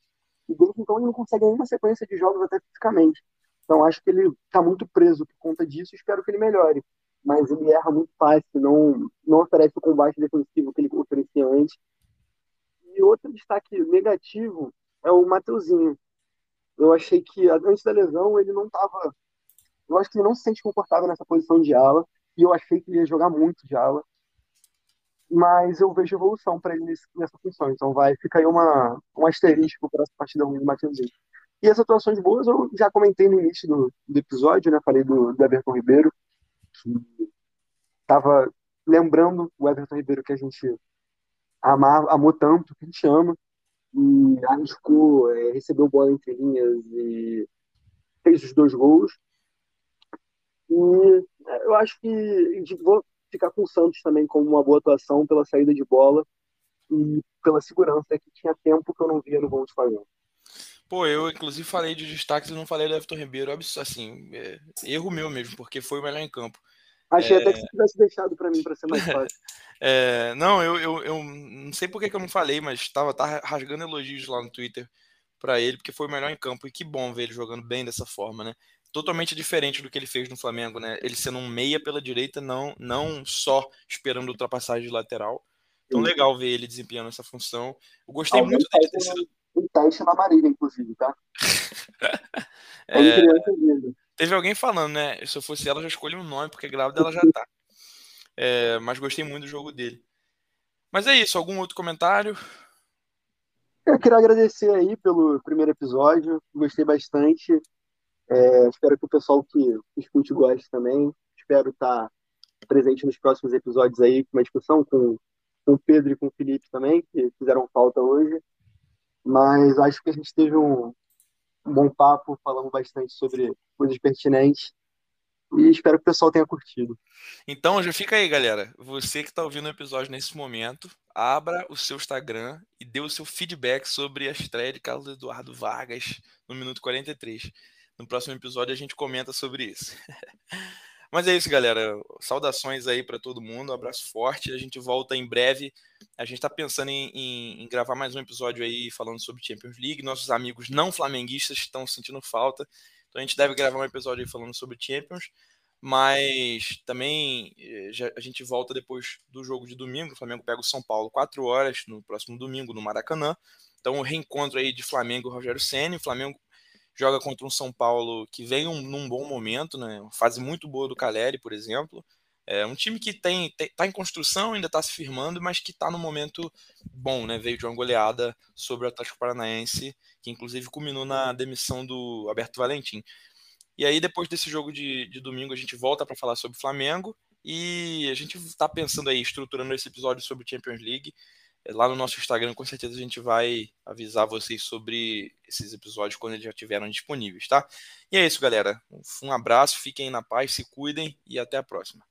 E desde então ele não consegue nenhuma sequência de jogos até fisicamente. Então acho que ele tá muito preso por conta disso e espero que ele melhore. Mas ele erra muito fácil, não, não oferece o combate defensivo que ele oferecia antes e outro destaque negativo é o Mateuzinho. Eu achei que antes da lesão ele não estava. Eu acho que ele não se sente confortável nessa posição de ala. E eu achei que ele ia jogar muito de ala. Mas eu vejo evolução para ele nessa função. Então vai ficar aí uma, um asterisco para essa partida ruim do Mateuzinho. E as atuações boas eu já comentei no início do, do episódio, né? Falei do, do Everton Ribeiro, que estava lembrando o Everton Ribeiro que a gente amar, amou tanto, que a gente ama, e arriscou, é, recebeu bola entre linhas e fez os dois gols. E é, eu acho que ficar com o Santos também como uma boa atuação pela saída de bola e pela segurança que tinha tempo que eu não via no gol de Flamengo. Pô, eu inclusive falei de destaques e não falei do Everton Ribeiro. Assim, é, erro meu mesmo, porque foi o melhor em campo. Achei é... até que você tivesse deixado para mim para ser mais fácil. é, não, eu, eu, eu, não sei por que, que eu não falei, mas estava tá rasgando elogios lá no Twitter para ele, porque foi o melhor em campo. E que bom ver ele jogando bem dessa forma, né? Totalmente diferente do que ele fez no Flamengo, né? Ele sendo um meia pela direita, não, não só esperando ultrapassagem de lateral. Então, Sim. legal ver ele desempenhando essa função. Eu gostei Alguém muito dele ter sido um teste na Marília, inclusive, tá? é, teve alguém falando, né? Se eu fosse ela, já escolhi um nome, porque grávida ela já tá. É, mas gostei muito do jogo dele. Mas é isso, algum outro comentário? Eu queria agradecer aí pelo primeiro episódio, gostei bastante. É, espero que o pessoal que escute goste também. Espero estar presente nos próximos episódios aí, com uma discussão com, com o Pedro e com o Felipe também, que fizeram falta hoje. Mas acho que a gente teve um, bom papo, falamos bastante sobre coisas pertinentes. E espero que o pessoal tenha curtido. Então, já fica aí, galera. Você que está ouvindo o episódio nesse momento, abra o seu Instagram e dê o seu feedback sobre a estreia de Carlos Eduardo Vargas no minuto 43. No próximo episódio a gente comenta sobre isso. Mas é isso, galera. Saudações aí para todo mundo. Um abraço forte. A gente volta em breve. A gente está pensando em, em, em, gravar mais um episódio aí falando sobre Champions League. Nossos amigos não flamenguistas estão sentindo falta. Então a gente deve gravar um episódio aí falando sobre Champions. Mas também eh, já, a gente volta depois do jogo de domingo. O Flamengo pega o São Paulo 4 horas no próximo domingo no Maracanã. Então o reencontro aí de Flamengo e Rogério Senna. O Flamengo joga contra um São Paulo que vem um, num bom momento, né? Uma fase muito boa do Caleri, por exemplo. É um time que tem, tem tá em construção, ainda está se firmando, mas que está no momento bom, né? Veio de uma goleada sobre o Atlético Paranaense, que inclusive culminou na demissão do Alberto Valentim. E aí, depois desse jogo de, de domingo, a gente volta para falar sobre o Flamengo. E a gente está pensando aí, estruturando esse episódio sobre Champions League. Lá no nosso Instagram, com certeza a gente vai avisar vocês sobre esses episódios quando eles já estiverem disponíveis, tá? E é isso, galera. Um abraço, fiquem na paz, se cuidem e até a próxima.